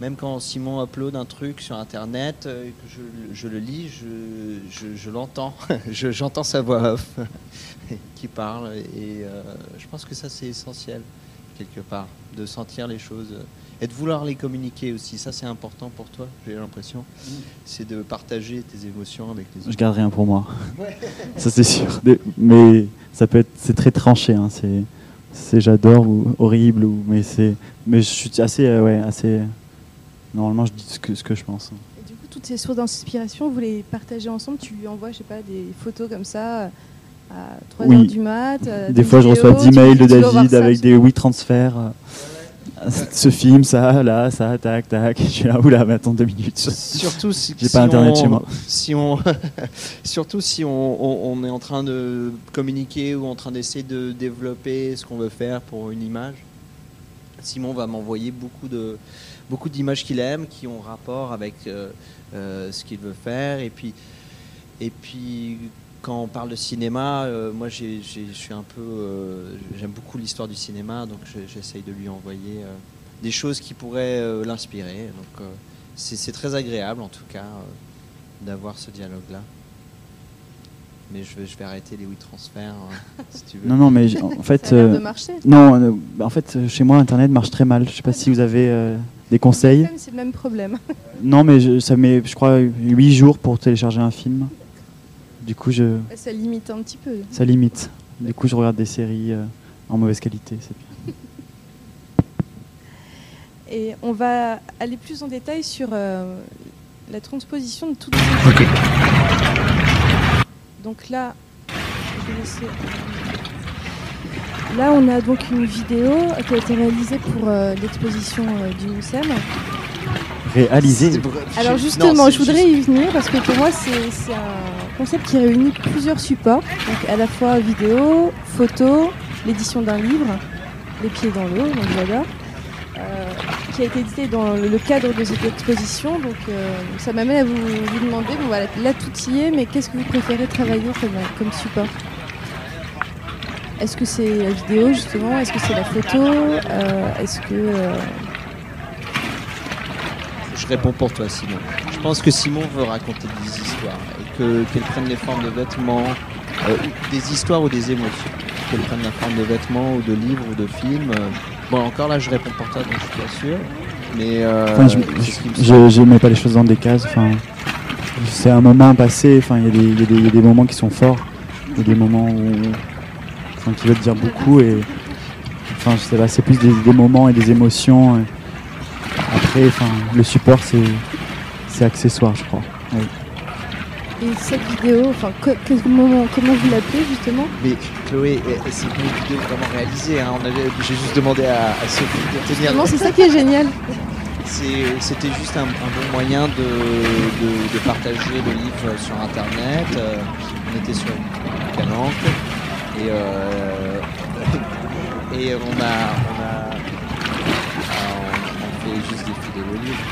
même quand Simon upload un truc sur internet je, je le lis, je, je, je l'entends, Je- j'entends sa voix off qui parle et je pense que ça c'est essentiel quelque part de sentir les choses et de vouloir les communiquer aussi. Ça c'est important pour toi, j'ai l'impression, c'est de partager tes émotions avec les Je autres. garde rien pour moi. ça c'est sûr. Mais ça peut être, c'est très tranché. hein, C'est, c'est j'adore ou horrible ou mais c'est, mais je suis assez, euh, ouais, assez. Normalement, je dis ce que ce que je pense. Et du coup, toutes ces sources d'inspiration, vous les partagez ensemble? Tu lui envoies, je sais pas, des photos comme ça euh, à 3 Oui. heures du mat euh, Des fois, je reçois 10 tu mails de David avec des oui transferts. Ce film, ça, là, ça, tac, tac. Je suis là, oula, mais attends deux minutes. Surtout si, J'ai si pas internet on- chez moi. Si on, surtout si on, on- on est en train de communiquer ou en train d'essayer de développer ce qu'on veut faire pour une image. Simon va m'envoyer beaucoup de beaucoup d'images qu'il aime, qui ont rapport avec euh, euh, ce qu'il veut faire. Et puis et puis quand on parle de cinéma, euh, moi je suis un peu, euh, j'aime beaucoup l'histoire du cinéma, donc je- j'essaye de lui envoyer euh, des choses qui pourraient euh, l'inspirer. Donc euh, c'est très agréable en tout cas euh, d'avoir ce dialogue-là. Mais je vais, je vais arrêter les oui transferts hein, si tu veux. Non, non, mais j- en fait, Ça a de marcher. non, euh, bah, en fait, chez moi, Internet marche très mal. Je sais pas si vous avez euh, des conseils. C'est le même problème. Non, mais je- ça met, je crois, 8 jours pour télécharger un film. Du coup, je, Ça limite un petit peu. ça limite. Du coup, je regarde des séries euh, en mauvaise qualité. c'est bien. Et on va aller plus en détail sur euh, la transposition de toutes ces Donc là, je vais laisser- Là, on a donc une vidéo qui a été réalisée pour euh, l'exposition euh, du MUSEM. Réalisé. C'est pour- Alors justement, je voudrais juste- y venir parce que pour moi, c'est c'est un concept qui réunit plusieurs supports. Donc à la fois vidéo, photo, l'édition d'un livre, Les pieds dans l'eau, donc j'adore, euh, qui a été édité dans le cadre de cette exposition. Donc euh, ça m'amène à vous, demander, bon voilà, là tout y est, mais qu'est-ce que vous préférez travailler comme, comme support? Est-ce que c'est la vidéo justement? Est-ce que c'est la photo? Euh, Est-ce que... Je réponds pour toi, Simon. Je pense que Simon veut raconter des histoires qu'elles prennent les formes de vêtements, euh, des histoires ou des émotions. Qu'elles prennent la forme de vêtements ou de livres ou de films. euh. Bon, encore là, je réponds pour toi, donc je suis pas sûr. Mais euh, Enfin, je, je mets pas les choses dans des cases. Enfin, c'est un moment passé. Enfin, il y, a des- y y a moments qui sont forts. Il y a des moments où, enfin, qui veulent dire beaucoup et, enfin, je sais pas, c'est plus des, des moments et des émotions. et Après, enfin, le support, c'est, c'est accessoire, je crois. Oui. Et cette vidéo, enfin, co- quel moment, comment vous l'appelez justement? Mais Chloé, eh, eh, c'est une vidéo vraiment réalisée. hein. On avait- J'ai juste demandé à, à Sophie de tenir. Non, c'est ça qui est génial. C'était juste un, un bon moyen de, de- de partager le livre sur Internet. Euh, on était sur une calanque et, euh, et on a, on a, on, on fait juste des le livre.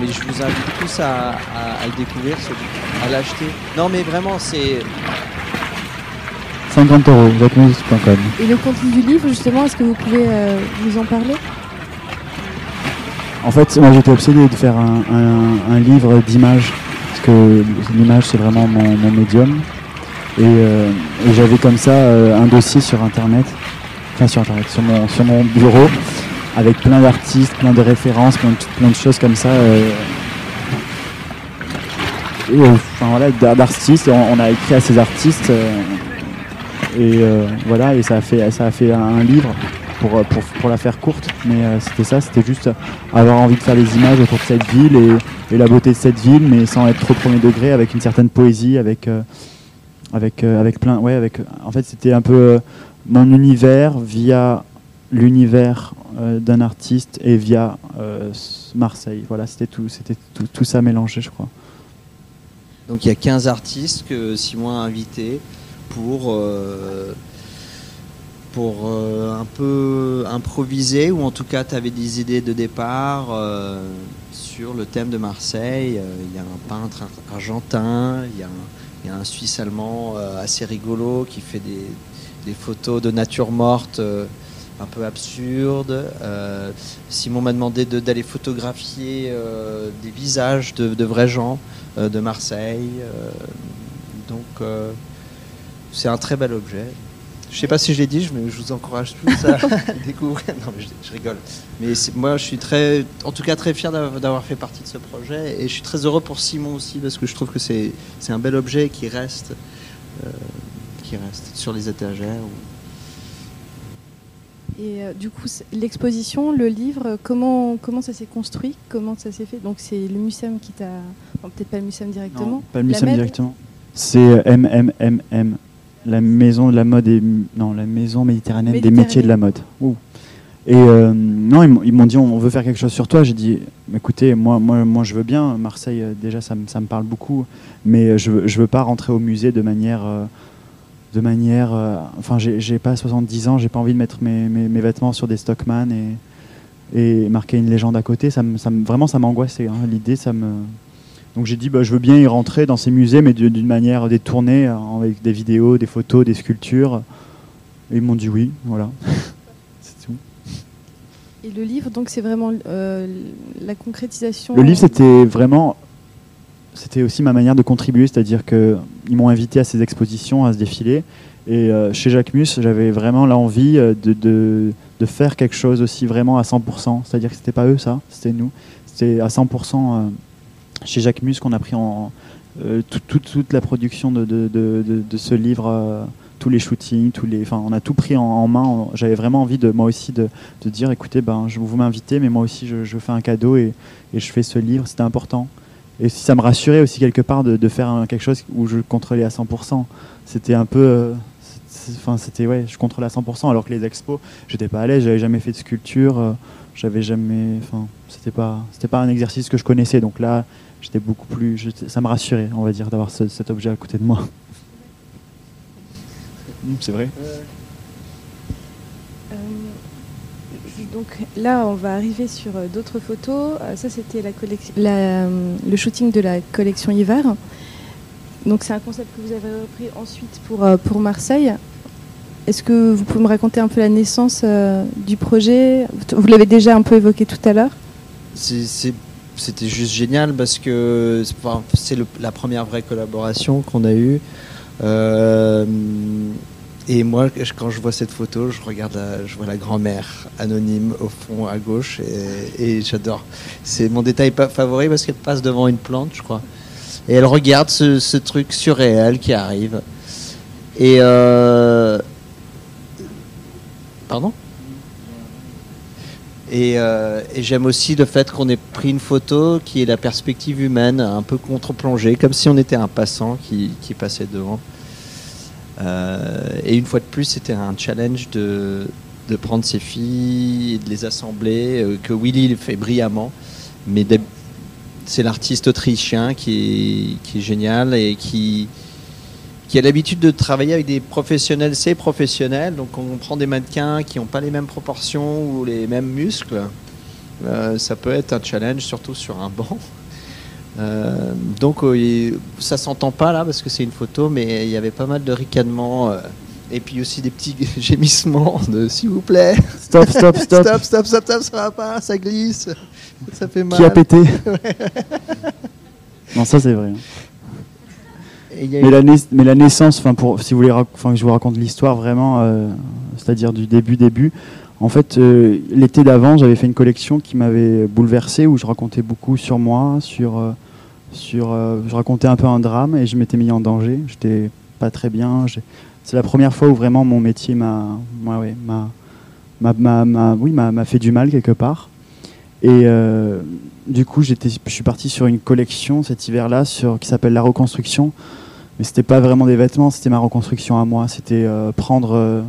Mais je vous invite tous à, à- à le découvrir, ce- à l'acheter. Non, mais vraiment, c'est 50 euros, jacquemus.com. Et le contenu du livre, justement, est-ce que vous pouvez euh, nous en parler? En fait, moi j'étais obsédé de faire un, un- un livre d'images, parce que l'image c'est vraiment mon, mon médium. Et, euh, et j'avais comme ça euh, un dossier sur internet, enfin sur internet, sur mon, sur mon bureau, avec plein d'artistes, plein de références, plein de, choses comme ça. euh, euh, enfin voilà, d'ar- d'artistes, on, a écrit à ces artistes. euh, et voilà, et ça a fait, ça a fait un, livre pour, pour, pour la faire courte. Mais c'était ça, c'était juste avoir envie de faire des images autour de cette ville et, et la beauté de cette ville, mais sans être trop premier degré, avec une certaine poésie, avec, avec, avec plein. Ouais, avec, en fait, c'était un peu mon univers via l'univers euh, d'un artiste et via euh, Marseille. Voilà, c'était tout, c'était tout, ça mélangé, je crois. Donc il y a 15 artistes que Simon a invités pour, euh, pour un peu improviser, ou en tout cas tu avais des idées de départ sur le thème de Marseille. Il y a un peintre ar- argentin, il y a un, Suisse allemand assez rigolo qui fait des, des photos de nature morte. Un peu absurdes. Euh, Simon m'a demandé de- d'aller photographier euh, des visages de, de vrais gens euh, de Marseille. donc, c'est un très bel objet. Je sais pas si je l'ai dit, je, me- je vous encourage tous à découvrir. Non, mais je, je rigole. Mais moi, je suis très, en tout cas, très fier d'avoir fait partie de ce projet. Et je suis très heureux pour Simon aussi, parce que je trouve que c'est un bel objet qui reste, qui reste sur les étagères. ou- Et euh, du coup, l'exposition, le livre, comment, comment ça s'est construit Comment ça s'est fait? Donc, c'est le Muséum qui t'a. enfin, Peut-être pas le Muséum directement. Non, pas le MED directement. C'est euh, MMMM, la maison de la mode et non la maison méditerranéenne des métiers de la mode. Ouh. Et euh, non, ils m'ont- dit on veut faire quelque chose sur toi. J'ai dit écoutez, moi, moi, moi je veux bien. Marseille, euh, déjà, ça, me- ça me parle beaucoup, mais euh, je veux, je veux pas rentrer au musée de manière, euh, de manière. euh, enfin, j'ai pas 70 ans, j'ai pas envie de mettre mes, mes, mes vêtements sur des Stockman et, et marquer une légende à côté. Ça me, ça me- vraiment, ça m'angoissait. hein. L'idée, ça me donc j'ai dit, bah, je veux bien y rentrer dans ces musées, mais d'une d'une manière détournée, euh, avec des vidéos, des photos, des sculptures. Et ils m'ont dit oui, voilà. C'est tout. Et le livre, donc, c'est vraiment euh, la concrétisation. Le livre, c'était vraiment, c'était aussi ma manière de contribuer, c'est-à-dire que ils m'ont invité à ces expositions, à ce défilé. Et euh, chez Jacquemus, j'avais vraiment l'envie euh, de, de, de faire quelque chose aussi vraiment à 100%. C'est-à-dire que c'était pas eux, ça, c'était nous. C'était à 100% euh, chez Jacquemus qu'on a pris en euh, tout- tout- toute la production de, de, ce livre. euh, tous les shootings, tous les, on a tout pris en, main. J'avais vraiment envie de moi aussi de dire, écoutez, ben, je vous m'invitez, mais moi aussi je, je fais un cadeau et, et je fais ce livre. C'était important. Et si ça me rassurait aussi quelque part de, de faire un- quelque chose où je contrôlais à 100%. C'était un peu, euh, enfin, c'était ouais, je contrôlais à 100%. Alors que les expos, j'étais pas à l'aise, j'avais jamais fait de sculpture, euh, j'avais jamais, enfin, c'était pas, c'était pas un exercice que je connaissais. Donc là, j'étais beaucoup plus, ça me rassurait, on va dire, d'avoir ce- cet objet à côté de moi. Mm, C'est vrai. Euh, donc là, on va arriver sur euh, d'autres photos. Euh, ça, c'était euh, le shooting de la collection hiver. Donc c'est un concept que vous avez repris ensuite pour, pour Marseille. Est-ce que vous pouvez me raconter un peu la naissance du projet? Vous l'avez déjà un peu évoqué tout à l'heure. C'était juste génial parce que c'est la première vraie collaboration qu'on a eue. Et moi, quand je vois cette photo, je regarde, la, je vois la grand-mère anonyme au fond à gauche et, j'adore. C'est mon détail favori parce qu'elle passe devant une plante, je crois. Et elle regarde ce, truc surréel qui arrive. Et euh, pardon? Et, euh, et j'aime aussi le fait qu'on ait pris une photo qui est la perspective humaine, un peu contre-plongée, comme si on était un passant qui passait devant. Euh, et une fois de plus, c'était un challenge de, de prendre ces filles et de les assembler, euh, que Willy fait brillamment. Mais c'est l'artiste autrichien qui est, génial et qui, qui a l'habitude de travailler avec des professionnels, c'est professionnels. Donc on prend des mannequins qui n'ont pas les mêmes proportions ou les mêmes muscles. Euh, ça peut être un challenge, surtout sur un banc. Euh, donc euh, ça s'entend pas là parce que c'est une photo, mais il y avait pas mal de ricanements euh, et puis aussi des petits gémissements de s'il vous plaît, Stop, stop, stop. stop, stop, stop, stop, ça va pas, ça glisse, ça fait mal. Qui a pété Non, ça c'est vrai. Et a Mais eu- la, nais- mais la naissance, enfin pour, si vous voulez, que je vous raconte l'histoire vraiment, euh, c'est-à-dire du début début. En fait, l'été d'avant, j'avais fait une collection qui m'avait bouleversé, où je racontais beaucoup sur moi, sur, sur, euh, je racontais un peu un drame et je m'étais mis en danger. J'étais pas très bien. C'est la première fois où vraiment mon métier m'a, ouais, oui, m'a, fait du mal quelque part. Et euh, du coup, je suis parti sur une collection cet hiver-là qui s'appelle La Reconstruction mais c'était pas vraiment des vêtements, c'était ma reconstruction à moi. C'était euh, prendre,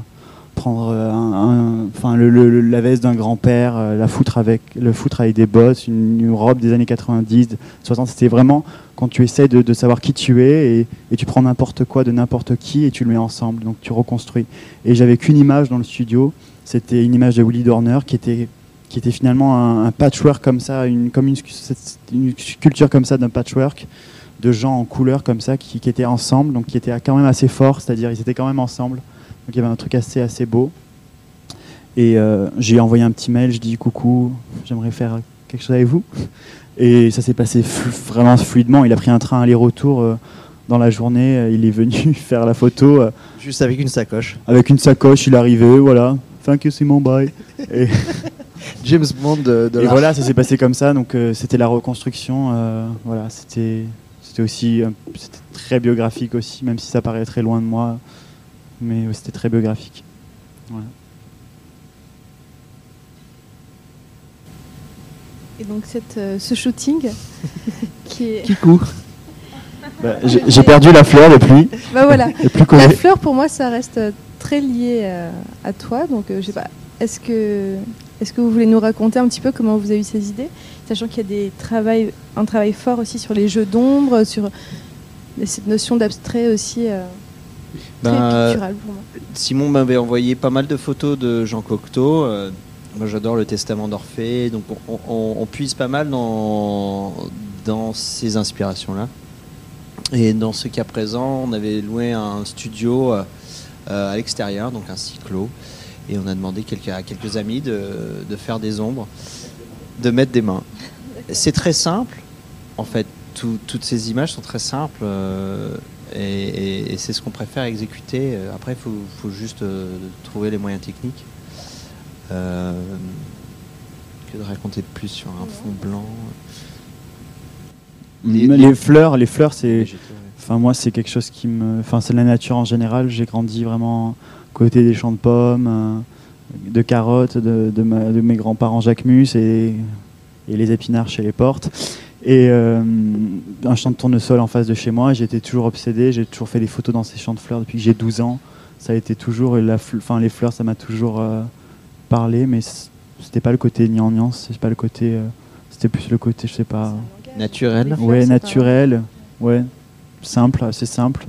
prendre euh, enfin la veste d'un grand-père, euh, la foutre avec, le foutre avec des bottes, une, robe des années 90, 60. C'était vraiment quand tu essaies de, savoir qui tu es et, tu prends n'importe quoi de n'importe qui et tu le mets ensemble. Donc tu reconstruis. Et j'avais qu'une image dans le studio. C'était une image de Willy Dorner qui était qui était finalement un, patchwork comme ça, une, comme une, sculpture comme ça d'un patchwork de gens en couleur comme ça qui, qui étaient ensemble, donc qui étaient quand même assez forts, c'est-à-dire ils étaient quand même ensemble. Donc il y avait un truc assez assez beau. Et euh, j'ai envoyé un petit mail, je dis coucou, j'aimerais faire quelque chose avec vous. Et ça s'est passé flu- vraiment fluidement. Il a pris un train aller-retour euh, dans la journée. Euh, Il est venu faire la photo euh, juste avec une sacoche. avec une sacoche. Il est arrivé, voilà. Thank you, Simon, bye. Et, James Bond de, de et voilà, ça s'est passé comme ça. Donc euh, c'était la reconstruction. euh, voilà, c'était c'était aussi euh, c'était très biographique aussi, même si ça paraît très loin de moi. Mais c'était très biographique. Voilà. Et donc cette, euh, ce shooting qui est... Kikou. Bah, J'ai perdu la fleur depuis. Bah voilà. Et plus La fleur pour moi ça reste euh, très lié euh, à toi. Donc euh, je sais pas. Est-ce que est-ce que vous voulez nous raconter un petit peu comment vous avez eu ces idées, sachant qu'il y a des travail, un travail fort aussi sur les jeux d'ombre, sur cette notion d'abstrait aussi très Ben, picturale pour moi. Simon m'avait envoyé pas mal de photos de Jean Cocteau. euh, moi, j'adore le Testament d'Orphée. Donc, on, on- on puise pas mal dans, dans ces inspirations-là. Et dans ce cas présent, on avait loué un studio euh, euh, à l'extérieur, donc un cyclo. Et on a demandé quelques- à quelques amis de, de faire des ombres, de mettre des mains. C'est très simple, en fait. Tout- toutes ces images sont très simples. euh, et, et- et c'est ce qu'on préfère exécuter. Euh, Après, il faut, faut juste euh, trouver les moyens techniques. Euh, que de raconter de plus sur un fond blanc Les- fleurs, les fleurs, c'est. Enfin, moi, c'est quelque chose qui me. Enfin, c'est la nature en général. J'ai grandi vraiment côté des champs de pommes, euh, de carottes, de, de, ma- de mes grands-parents Jacquemus et, et les épinards chez les portes. Et euh, un champ de tournesol en face de chez moi. J'étais toujours obsédé. J'ai toujours fait des photos dans ces champs de fleurs depuis que j'ai 12 ans. Ça a été toujours. La fl- enfin, les fleurs, ça m'a toujours euh, parlé, mais c'était pas le côté gnangnan, c'est pas le côté. euh, c'était plus le côté, je sais pas. Naturel. Fleurs, Ouais, naturel. Ouais, simple, c'est simple.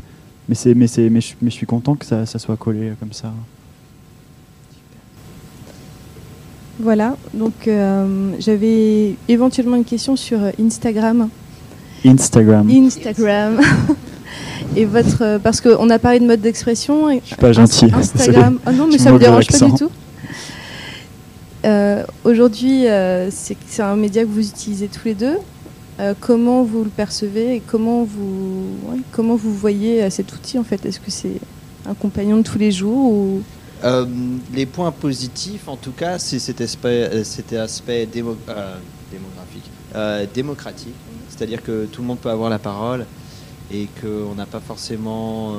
Mais, c'est, mais, c'est, mais, je, mais je suis content que ça, ça soit collé comme ça. Voilà. Donc euh, j'avais éventuellement une question sur euh, Instagram. Instagram. Instagram. Et votre euh, parce qu'on a parlé de mode d'expression. Je suis pas gentil. Instagram. Oh non, mais ça me dérange pas du tout. Euh, Aujourd'hui, euh, c'est un média que vous utilisez tous les deux. Comment vous le percevez et comment vous, ouais, comment vous voyez cet outil en fait? Est-ce que c'est un compagnon de tous les jours ou Euh, les points positifs, en tout cas, c'est cet aspect, euh, cet aspect démo- euh, démographique, euh, démocratique. C'est-à-dire que tout le monde peut avoir la parole et qu'on n'a pas forcément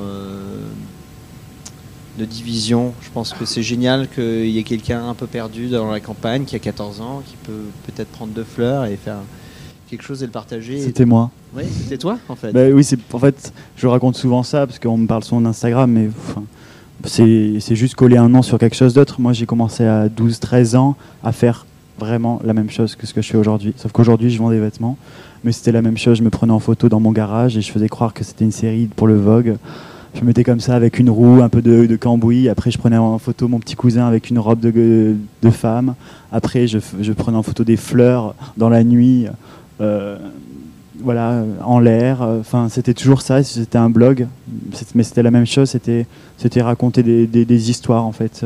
de division. Je pense que c'est génial qu'il y ait quelqu'un un peu perdu dans la campagne qui a 14 ans, qui peut peut-être prendre deux fleurs et faire quelque chose et le partager. C'était moi. Oui, c'était toi, en fait. Bah oui, c'est, en fait, je raconte souvent ça parce qu'on me parle souvent d'Instagram, mais enfin, c'est, juste coller un nom sur quelque chose d'autre. Moi, j'ai commencé à 12-13 ans à faire vraiment la même chose que ce que je fais aujourd'hui. Sauf qu'aujourd'hui, je vends des vêtements, mais c'était la même chose. Je me prenais en photo dans mon garage et je faisais croire que c'était une série pour le Vogue. je me mettais comme ça avec une roue, un peu de, de cambouis. Après, je prenais en photo mon petit cousin avec une robe de, de femme. Après, je, je, prenais en photo des fleurs dans la nuit, euh, voilà, en l'air. Enfin, c'était toujours ça. C'était un blog, mais c'était la même chose. C'était, c'était raconter des, des, histoires en fait.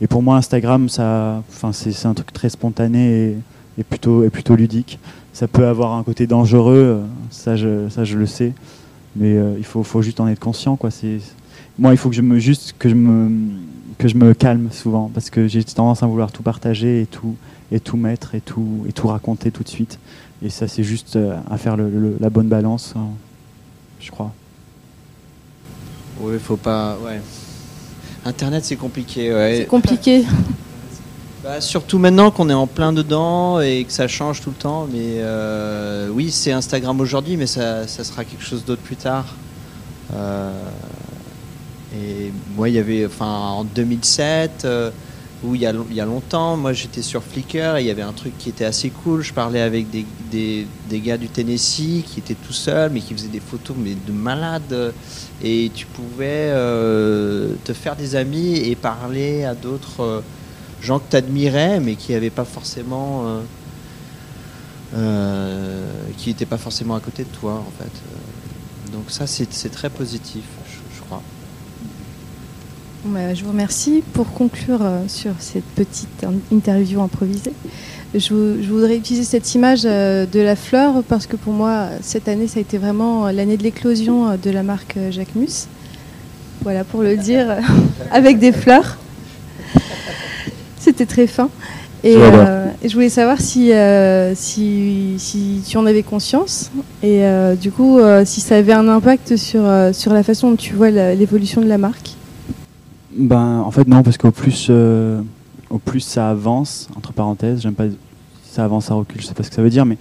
Et pour moi, Instagram, ça, enfin, c'est, un truc très spontané et, plutôt, et plutôt ludique. Ça peut avoir un côté dangereux, ça, je, ça, je le sais mais euh, il faut, faut, juste en être conscient quoi c'est moi il faut que je me juste que je me que je me calme souvent parce que j'ai tendance à vouloir tout partager et tout et tout mettre et tout et tout raconter tout de suite et ça c'est juste euh, à faire le, le, la bonne balance hein, je crois oui faut pas ouais internet c'est compliqué ouais. c'est compliqué Bah, surtout maintenant qu'on est en plein dedans et que ça change tout le temps. Mais euh, oui, c'est Instagram aujourd'hui, mais ça, ça, sera quelque chose d'autre plus tard. Euh, et moi, il y avait, enfin, en 2007, euh, il y, a, longtemps, moi j'étais sur Flickr et il y avait un truc qui était assez cool. Je parlais avec des, gars du Tennessee qui étaient tout seuls, mais qui faisaient des photos mais de malades. Et tu pouvais euh, te faire des amis et parler à d'autres gens que tu admirais, mais qui n'avaient pas forcément. Euh, euh, qui n'étaient pas forcément à côté de toi, en fait. Donc, ça, c'est très positif. Je vous remercie. Pour conclure euh, sur cette petite interview improvisée, je, je voudrais utiliser cette image de la fleur parce que pour moi, cette année, ça a été vraiment l'année de l'éclosion de la marque Jacquemus. Voilà, pour le dire, avec des fleurs. C'était très fin. Et euh, je voulais savoir si, euh, si, si, tu en avais conscience et euh, du coup si ça avait un impact sur, sur la façon dont tu vois l'évolution de la marque. Ben, en fait non, parce qu'au plus, au plus ça avance, entre parenthèses, j'aime pas ça avance, ça recule, je sais pas ce que ça veut dire, mais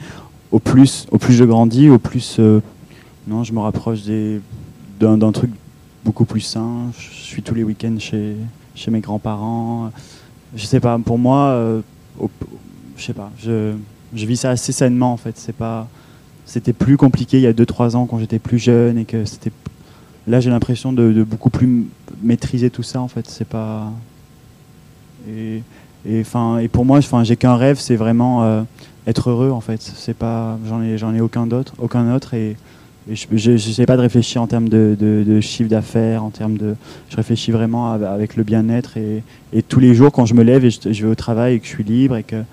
au plus, au plus je grandis, au plus non, je me rapproche d'un truc beaucoup plus sain. Je suis tous les week-ends chez, chez mes grands-parents je sais pas, pour moi, euh, au, je sais pas, je, je, vis ça assez sainement en fait. C'est pas, c'était plus compliqué il y a 2-3 ans quand j'étais plus jeune et que c'était. Là, j'ai l'impression de, beaucoup plus maîtriser tout ça en fait. C'est pas. Et, et, fin, et pour moi, j'ai qu'un rêve, c'est vraiment euh, être heureux en fait. C'est pas, j'en ai, j'en ai aucun d'autre, aucun autre et et je ne sais pas de réfléchir en termes de, chiffre d'affaires, en termes de. Je réfléchis vraiment avec le bien-être et, et, tous les jours quand je me lève et je, vais au travail et que je suis libre et que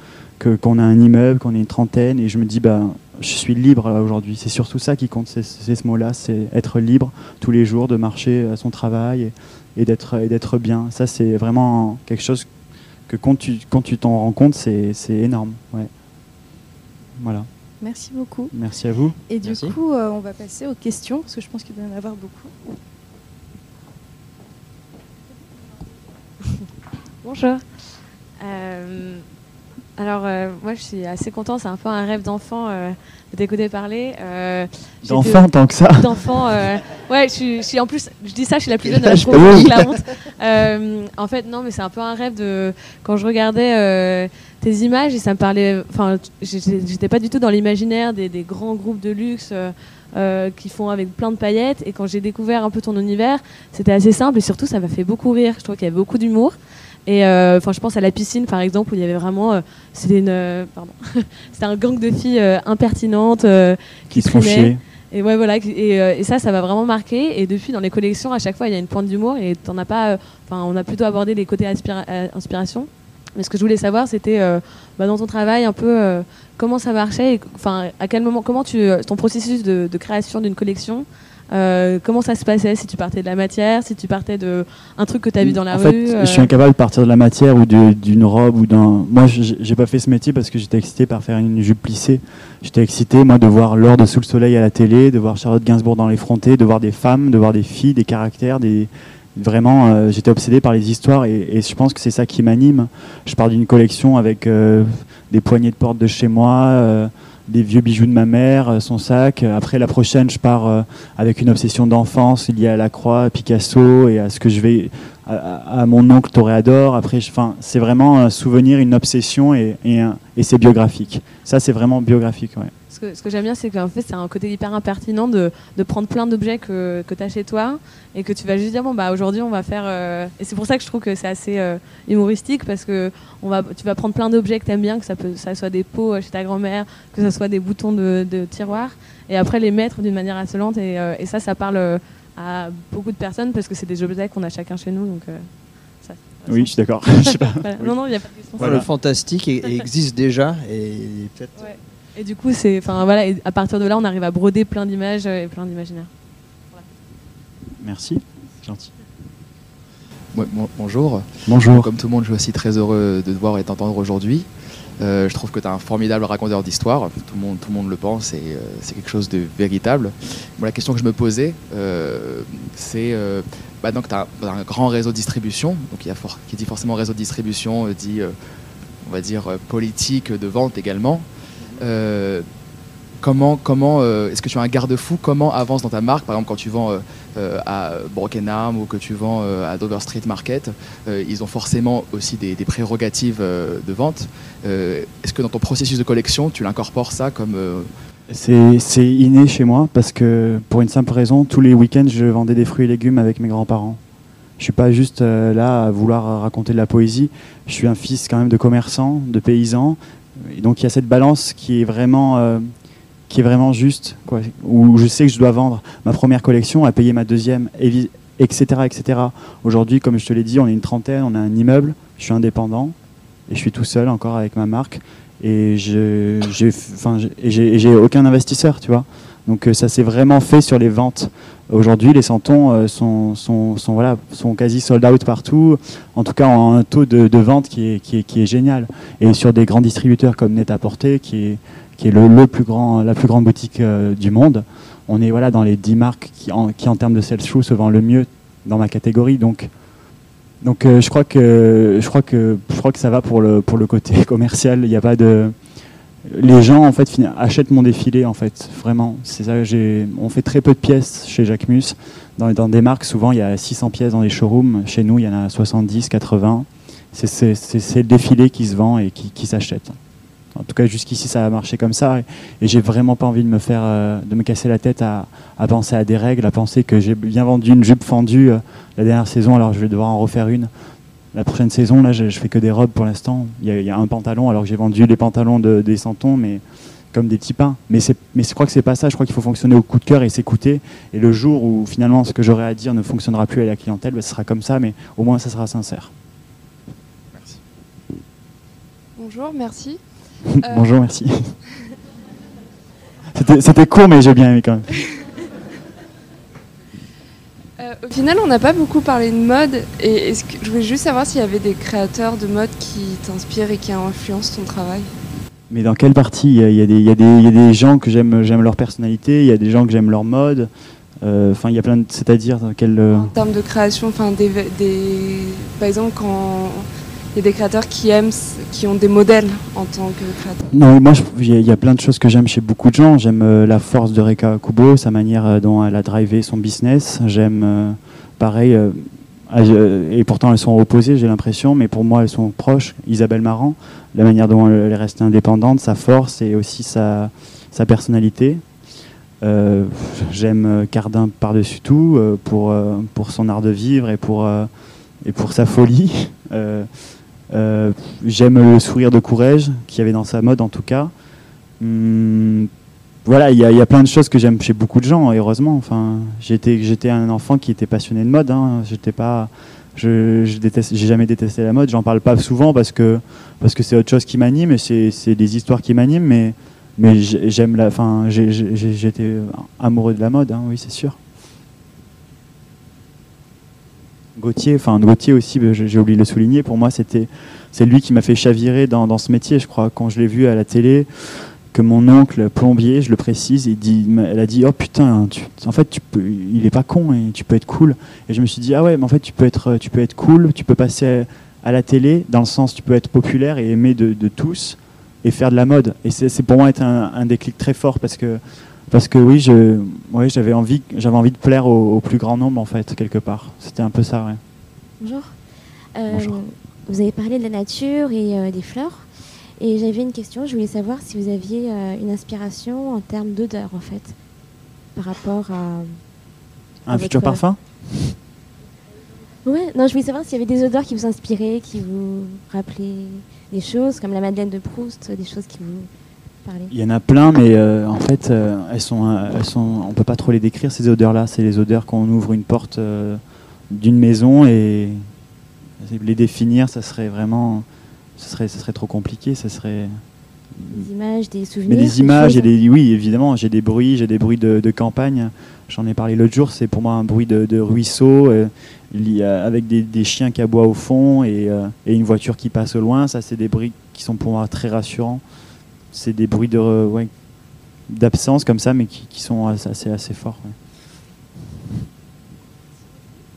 qu'on a un immeuble, qu'on est une trentaine et je me dis bah je suis libre aujourd'hui. C'est surtout ça qui compte, c'est ce mot-là, c'est être libre tous les jours, de marcher à son travail et, et d'être bien. Ça c'est vraiment quelque chose que quand tu quand tu t'en rends compte, c'est énorme. Ouais. Voilà. Merci beaucoup. Merci à vous. Et du Merci. coup, euh, on va passer aux questions, parce que je pense qu'il doit y en avoir beaucoup. Bonjour. Euh, alors, euh, moi, je suis assez contente. C'est un peu un rêve d'enfant euh, de t'écouter parler. Euh, d'enfant, tant que ça D'enfant, euh, ouais. Je suis, je suis, en plus, je dis ça, je suis la plus jeune de la promo, la honte. en fait, non, mais c'est un peu un rêve de quand je regardais tes images et ça me parlait. Enfin, j'étais pas du tout dans l'imaginaire des, des, grands groupes de luxe. Euh, qui font avec plein de paillettes et quand j'ai découvert un peu ton univers c'était assez simple et surtout ça m'a fait beaucoup rire je trouve qu'il y avait beaucoup d'humour et enfin euh, je pense à la piscine par exemple où il y avait vraiment euh, c'était une euh, pardon c'était un gang de filles impertinentes qui, qui se font chier. Et ouais voilà et, et, ça ça m'a vraiment marqué. Et depuis dans les collections à chaque fois il y a une pointe d'humour et t'en as pas enfin on a plutôt abordé les côtés inspira inspiration. Mais ce que je voulais savoir, c'était euh, bah, dans ton travail un peu comment ça marchait, enfin à quel moment, comment tu, ton processus de, de création d'une collection, euh, comment ça se passait Si tu partais de la matière, si tu partais de un truc que tu as vu dans la en rue fait, Je suis incapable de partir de la matière ou d'une robe ou d'un. Moi, j'ai pas fait ce métier parce que j'étais excité par faire une jupe plissée. J'étais excité, moi, de voir l'or de sous le soleil à la télé, de voir Charlotte Gainsbourg dans l'effronté, de voir des femmes, de voir des filles, des caractères, des vraiment, euh, j'étais obsédé par les histoires et, et je pense que c'est ça qui m'anime. Je pars d'une collection avec euh, des poignées de porte de chez moi, euh, des vieux bijoux de ma mère, son sac. Après la prochaine, je pars avec une obsession d'enfance liée à la croix, à Picasso et à ce que je vais à, mon oncle Toréador. Après, enfin, c'est vraiment un souvenir, une obsession et, c'est biographique. Ça, c'est vraiment biographique. Que, ce que j'aime bien, c'est qu'en fait, c'est un côté hyper impertinent de, de prendre plein d'objets que, que tu as chez toi et que tu vas juste dire, bon, bah, aujourd'hui, on va faire. euh, Et c'est pour ça que je trouve que c'est assez euh, humoristique parce que on va, tu vas prendre plein d'objets que tu aimes bien, que ça, peut, ça soit des pots euh, chez ta grand-mère, que ça soit des boutons de, de tiroir, et après les mettre d'une manière insolente. Et, euh, et ça, ça parle à beaucoup de personnes parce que c'est des objets qu'on a chacun chez nous. Donc, euh, ça, Oui, je suis d'accord. Je sais pas. Voilà. Non, non, il n'y a pas de question. Voilà. Le fantastique existe déjà et peut-être. Ouais. Et du coup, c'est, enfin voilà, et à partir de là, on arrive à broder plein d'images euh, et plein d'imaginaires. Merci. Gentil. Ouais, bon- bonjour. Bonjour. Comme tout le monde, je suis aussi très heureux de te voir et t'entendre aujourd'hui. Euh, je trouve que tu es un formidable raconteur d'histoire. Tout, le monde- tout le monde le pense et euh, c'est quelque chose de véritable. Moi, la question que je me posais, euh, c'est euh, bah, donc tu as, un grand réseau de distribution. Donc, il y a for- qui dit forcément réseau de distribution, dit, euh, on va dire, euh, politique de vente également. Euh, comment, comment euh, est-ce que tu as un garde-fou? Comment avance dans ta marque? Par exemple, quand tu vends euh, euh, à Broken Arm ou que tu vends euh, à Dover Street Market, ils ont forcément aussi des, prérogatives de vente. Est-ce que dans ton processus de collection, tu l'incorpores ça comme C'est inné chez moi parce que pour une simple raison, tous les week-ends, je vendais des fruits et légumes avec mes grands-parents. Je suis pas juste là à vouloir raconter de la poésie. Je suis un fils quand même de commerçants, de paysans. Et donc il y a cette balance qui est vraiment, euh, qui est vraiment juste, quoi, où je sais que je dois vendre ma première collection, à payer ma deuxième, et etc., etc. Aujourd'hui, comme je te l'ai dit, on est une trentaine, on a un immeuble, je suis indépendant et je suis tout seul encore avec ma marque et j'ai aucun investisseur tu vois donc euh, ça s'est vraiment fait sur les ventes aujourd'hui les santons euh, sont, sont, sont voilà sont quasi sold out partout. En tout cas ont un taux de, de vente qui est, qui est qui est génial. Et sur des grands distributeurs comme Net-à-Porter qui est qui est le, le plus grand la plus grande boutique euh, du monde on est voilà dans les 10 marques qui en, qui en termes de sales through se vend le mieux dans ma catégorie. Donc donc euh, je crois que je crois que je crois que ça va pour le pour le côté commercial. Il n'y a pas de les gens en achètent mon défilé en fait vraiment. C'est ça. On fait très peu de pièces chez Jacquemus. Dans, dans des marques souvent il y a 600 pièces dans les showrooms. Chez nous il y en a 70, 80. C'est le défilé qui se vend et qui, qui s'achète. En tout cas jusqu'ici ça a marché comme ça et, et j'ai vraiment pas envie de me faire euh, de me casser la tête à, à penser à des règles, à penser que j'ai bien vendu une jupe fendue euh, la dernière saison, alors je vais devoir en refaire une. La prochaine saison, là, je, je fais que des robes pour l'instant. Il y, a- il y a un pantalon, alors que j'ai vendu les pantalons de, des santons, mais comme des petits pains. Mais, je crois que c'est pas ça. Je crois qu'il faut fonctionner au coup de cœur et s'écouter. Et le jour où finalement ce que j'aurai à dire ne fonctionnera plus à la clientèle, ben, ce sera comme ça, mais au moins ça sera sincère. Merci. Bonjour, merci. Euh, Bonjour, merci. C'était court, mais j'ai bien aimé quand même. Euh, au final, on n'a pas beaucoup parlé de mode. Et est-ce que, je voulais juste savoir s'il y avait des créateurs de mode qui t'inspirent et qui influencent ton travail. Mais dans quelle partie? Il y, a, il y a des- il y a des- il y a des gens que j'aime j'aime leur personnalité, il y a des gens que j'aime leur mode. Euh, Enfin, il y a plein de. C'est-à-dire dans quel. euh, En termes de création, enfin, des, des- par exemple, quand y a des créateurs qui aiment, qui ont des modèles en tant que créateur. Non, moi, il y, a- plein de choses que j'aime chez beaucoup de gens. J'aime euh, la force de Reka Kubo, sa manière euh, dont elle a drivé son business. J'aime, euh, pareil, et pourtant elles sont opposées, j'ai l'impression, mais pour moi elles sont proches. Isabelle Marant, la manière dont elle est restée indépendante, sa force et aussi sa, personnalité. J'aime Cardin par-dessus tout pour, pour son art de vivre et pour, et pour sa folie. J'aime le sourire de Courrèges, qu'il y avait dans sa mode en tout cas. Hum, voilà, il y, a- plein de choses que j'aime chez beaucoup de gens, heureusement. Enfin, j'étais, un enfant qui était passionné de mode. Hein. Pas, je, je déteste, jamais détesté la mode. J'en parle pas souvent parce que parce que c'est autre chose qui m'anime et c'est, des histoires qui m'animent. Mais mais j'ai- j'aime la, enfin, j'étais amoureux de la mode. hein, oui, c'est sûr. Gauthier, enfin Gauthier aussi, j'ai oublié de le souligner. Pour moi, c'était, c'est lui qui m'a fait chavirer dans, dans ce métier. Je crois quand je l'ai vu à la télé, que mon oncle plombier, je le précise, il dit, elle a dit oh putain, en fait tu peux, il est pas con et tu peux être cool. Et je me suis dit ah ouais, mais en fait tu peux être, tu peux être cool, tu peux passer à la télé dans le sens tu peux être populaire et aimé de, tous et faire de la mode. Et c'est c'est pour moi être un, un déclic très fort parce que parce que oui, je, ouais, j'avais envie, j'avais envie de plaire au, au plus grand nombre en fait quelque part. C'était un peu ça. Ouais. Bonjour. Euh, Bonjour. Vous avez parlé de la nature et euh, des fleurs. Et j'avais une question, je voulais savoir si vous aviez euh, une inspiration en termes d'odeur, en fait, par rapport à... Un futur parfum? Ouais, non, je voulais savoir s'il y avait des odeurs qui vous inspiraient, qui vous rappelaient des choses, comme la Madeleine de Proust, des choses qui vous Il y en a plein, mais euh, en fait, euh, elles sont, euh, elles sont, on peut pas trop les décrire ces odeurs-là. C'est les odeurs quand on ouvre une porte euh, d'une maison et les définir, ça serait vraiment, serait, serait trop compliqué. Ça serait. Des images, des souvenirs. Mais des images, choses. et des, oui, évidemment, j'ai des bruits, j'ai des bruits de, de campagne. J'en ai parlé l'autre jour. C'est pour moi un bruit de, de ruisseau euh, lié à- avec des, des chiens qui aboient au fond et, euh, et une voiture qui passe au loin. Ça, c'est des bruits qui sont pour moi très rassurants. C'est des bruits de, euh, d'absence comme ça, mais qui, sont assez, assez, forts.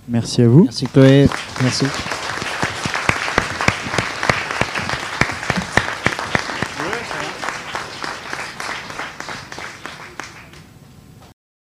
Merci à vous. Merci Chloé. Merci.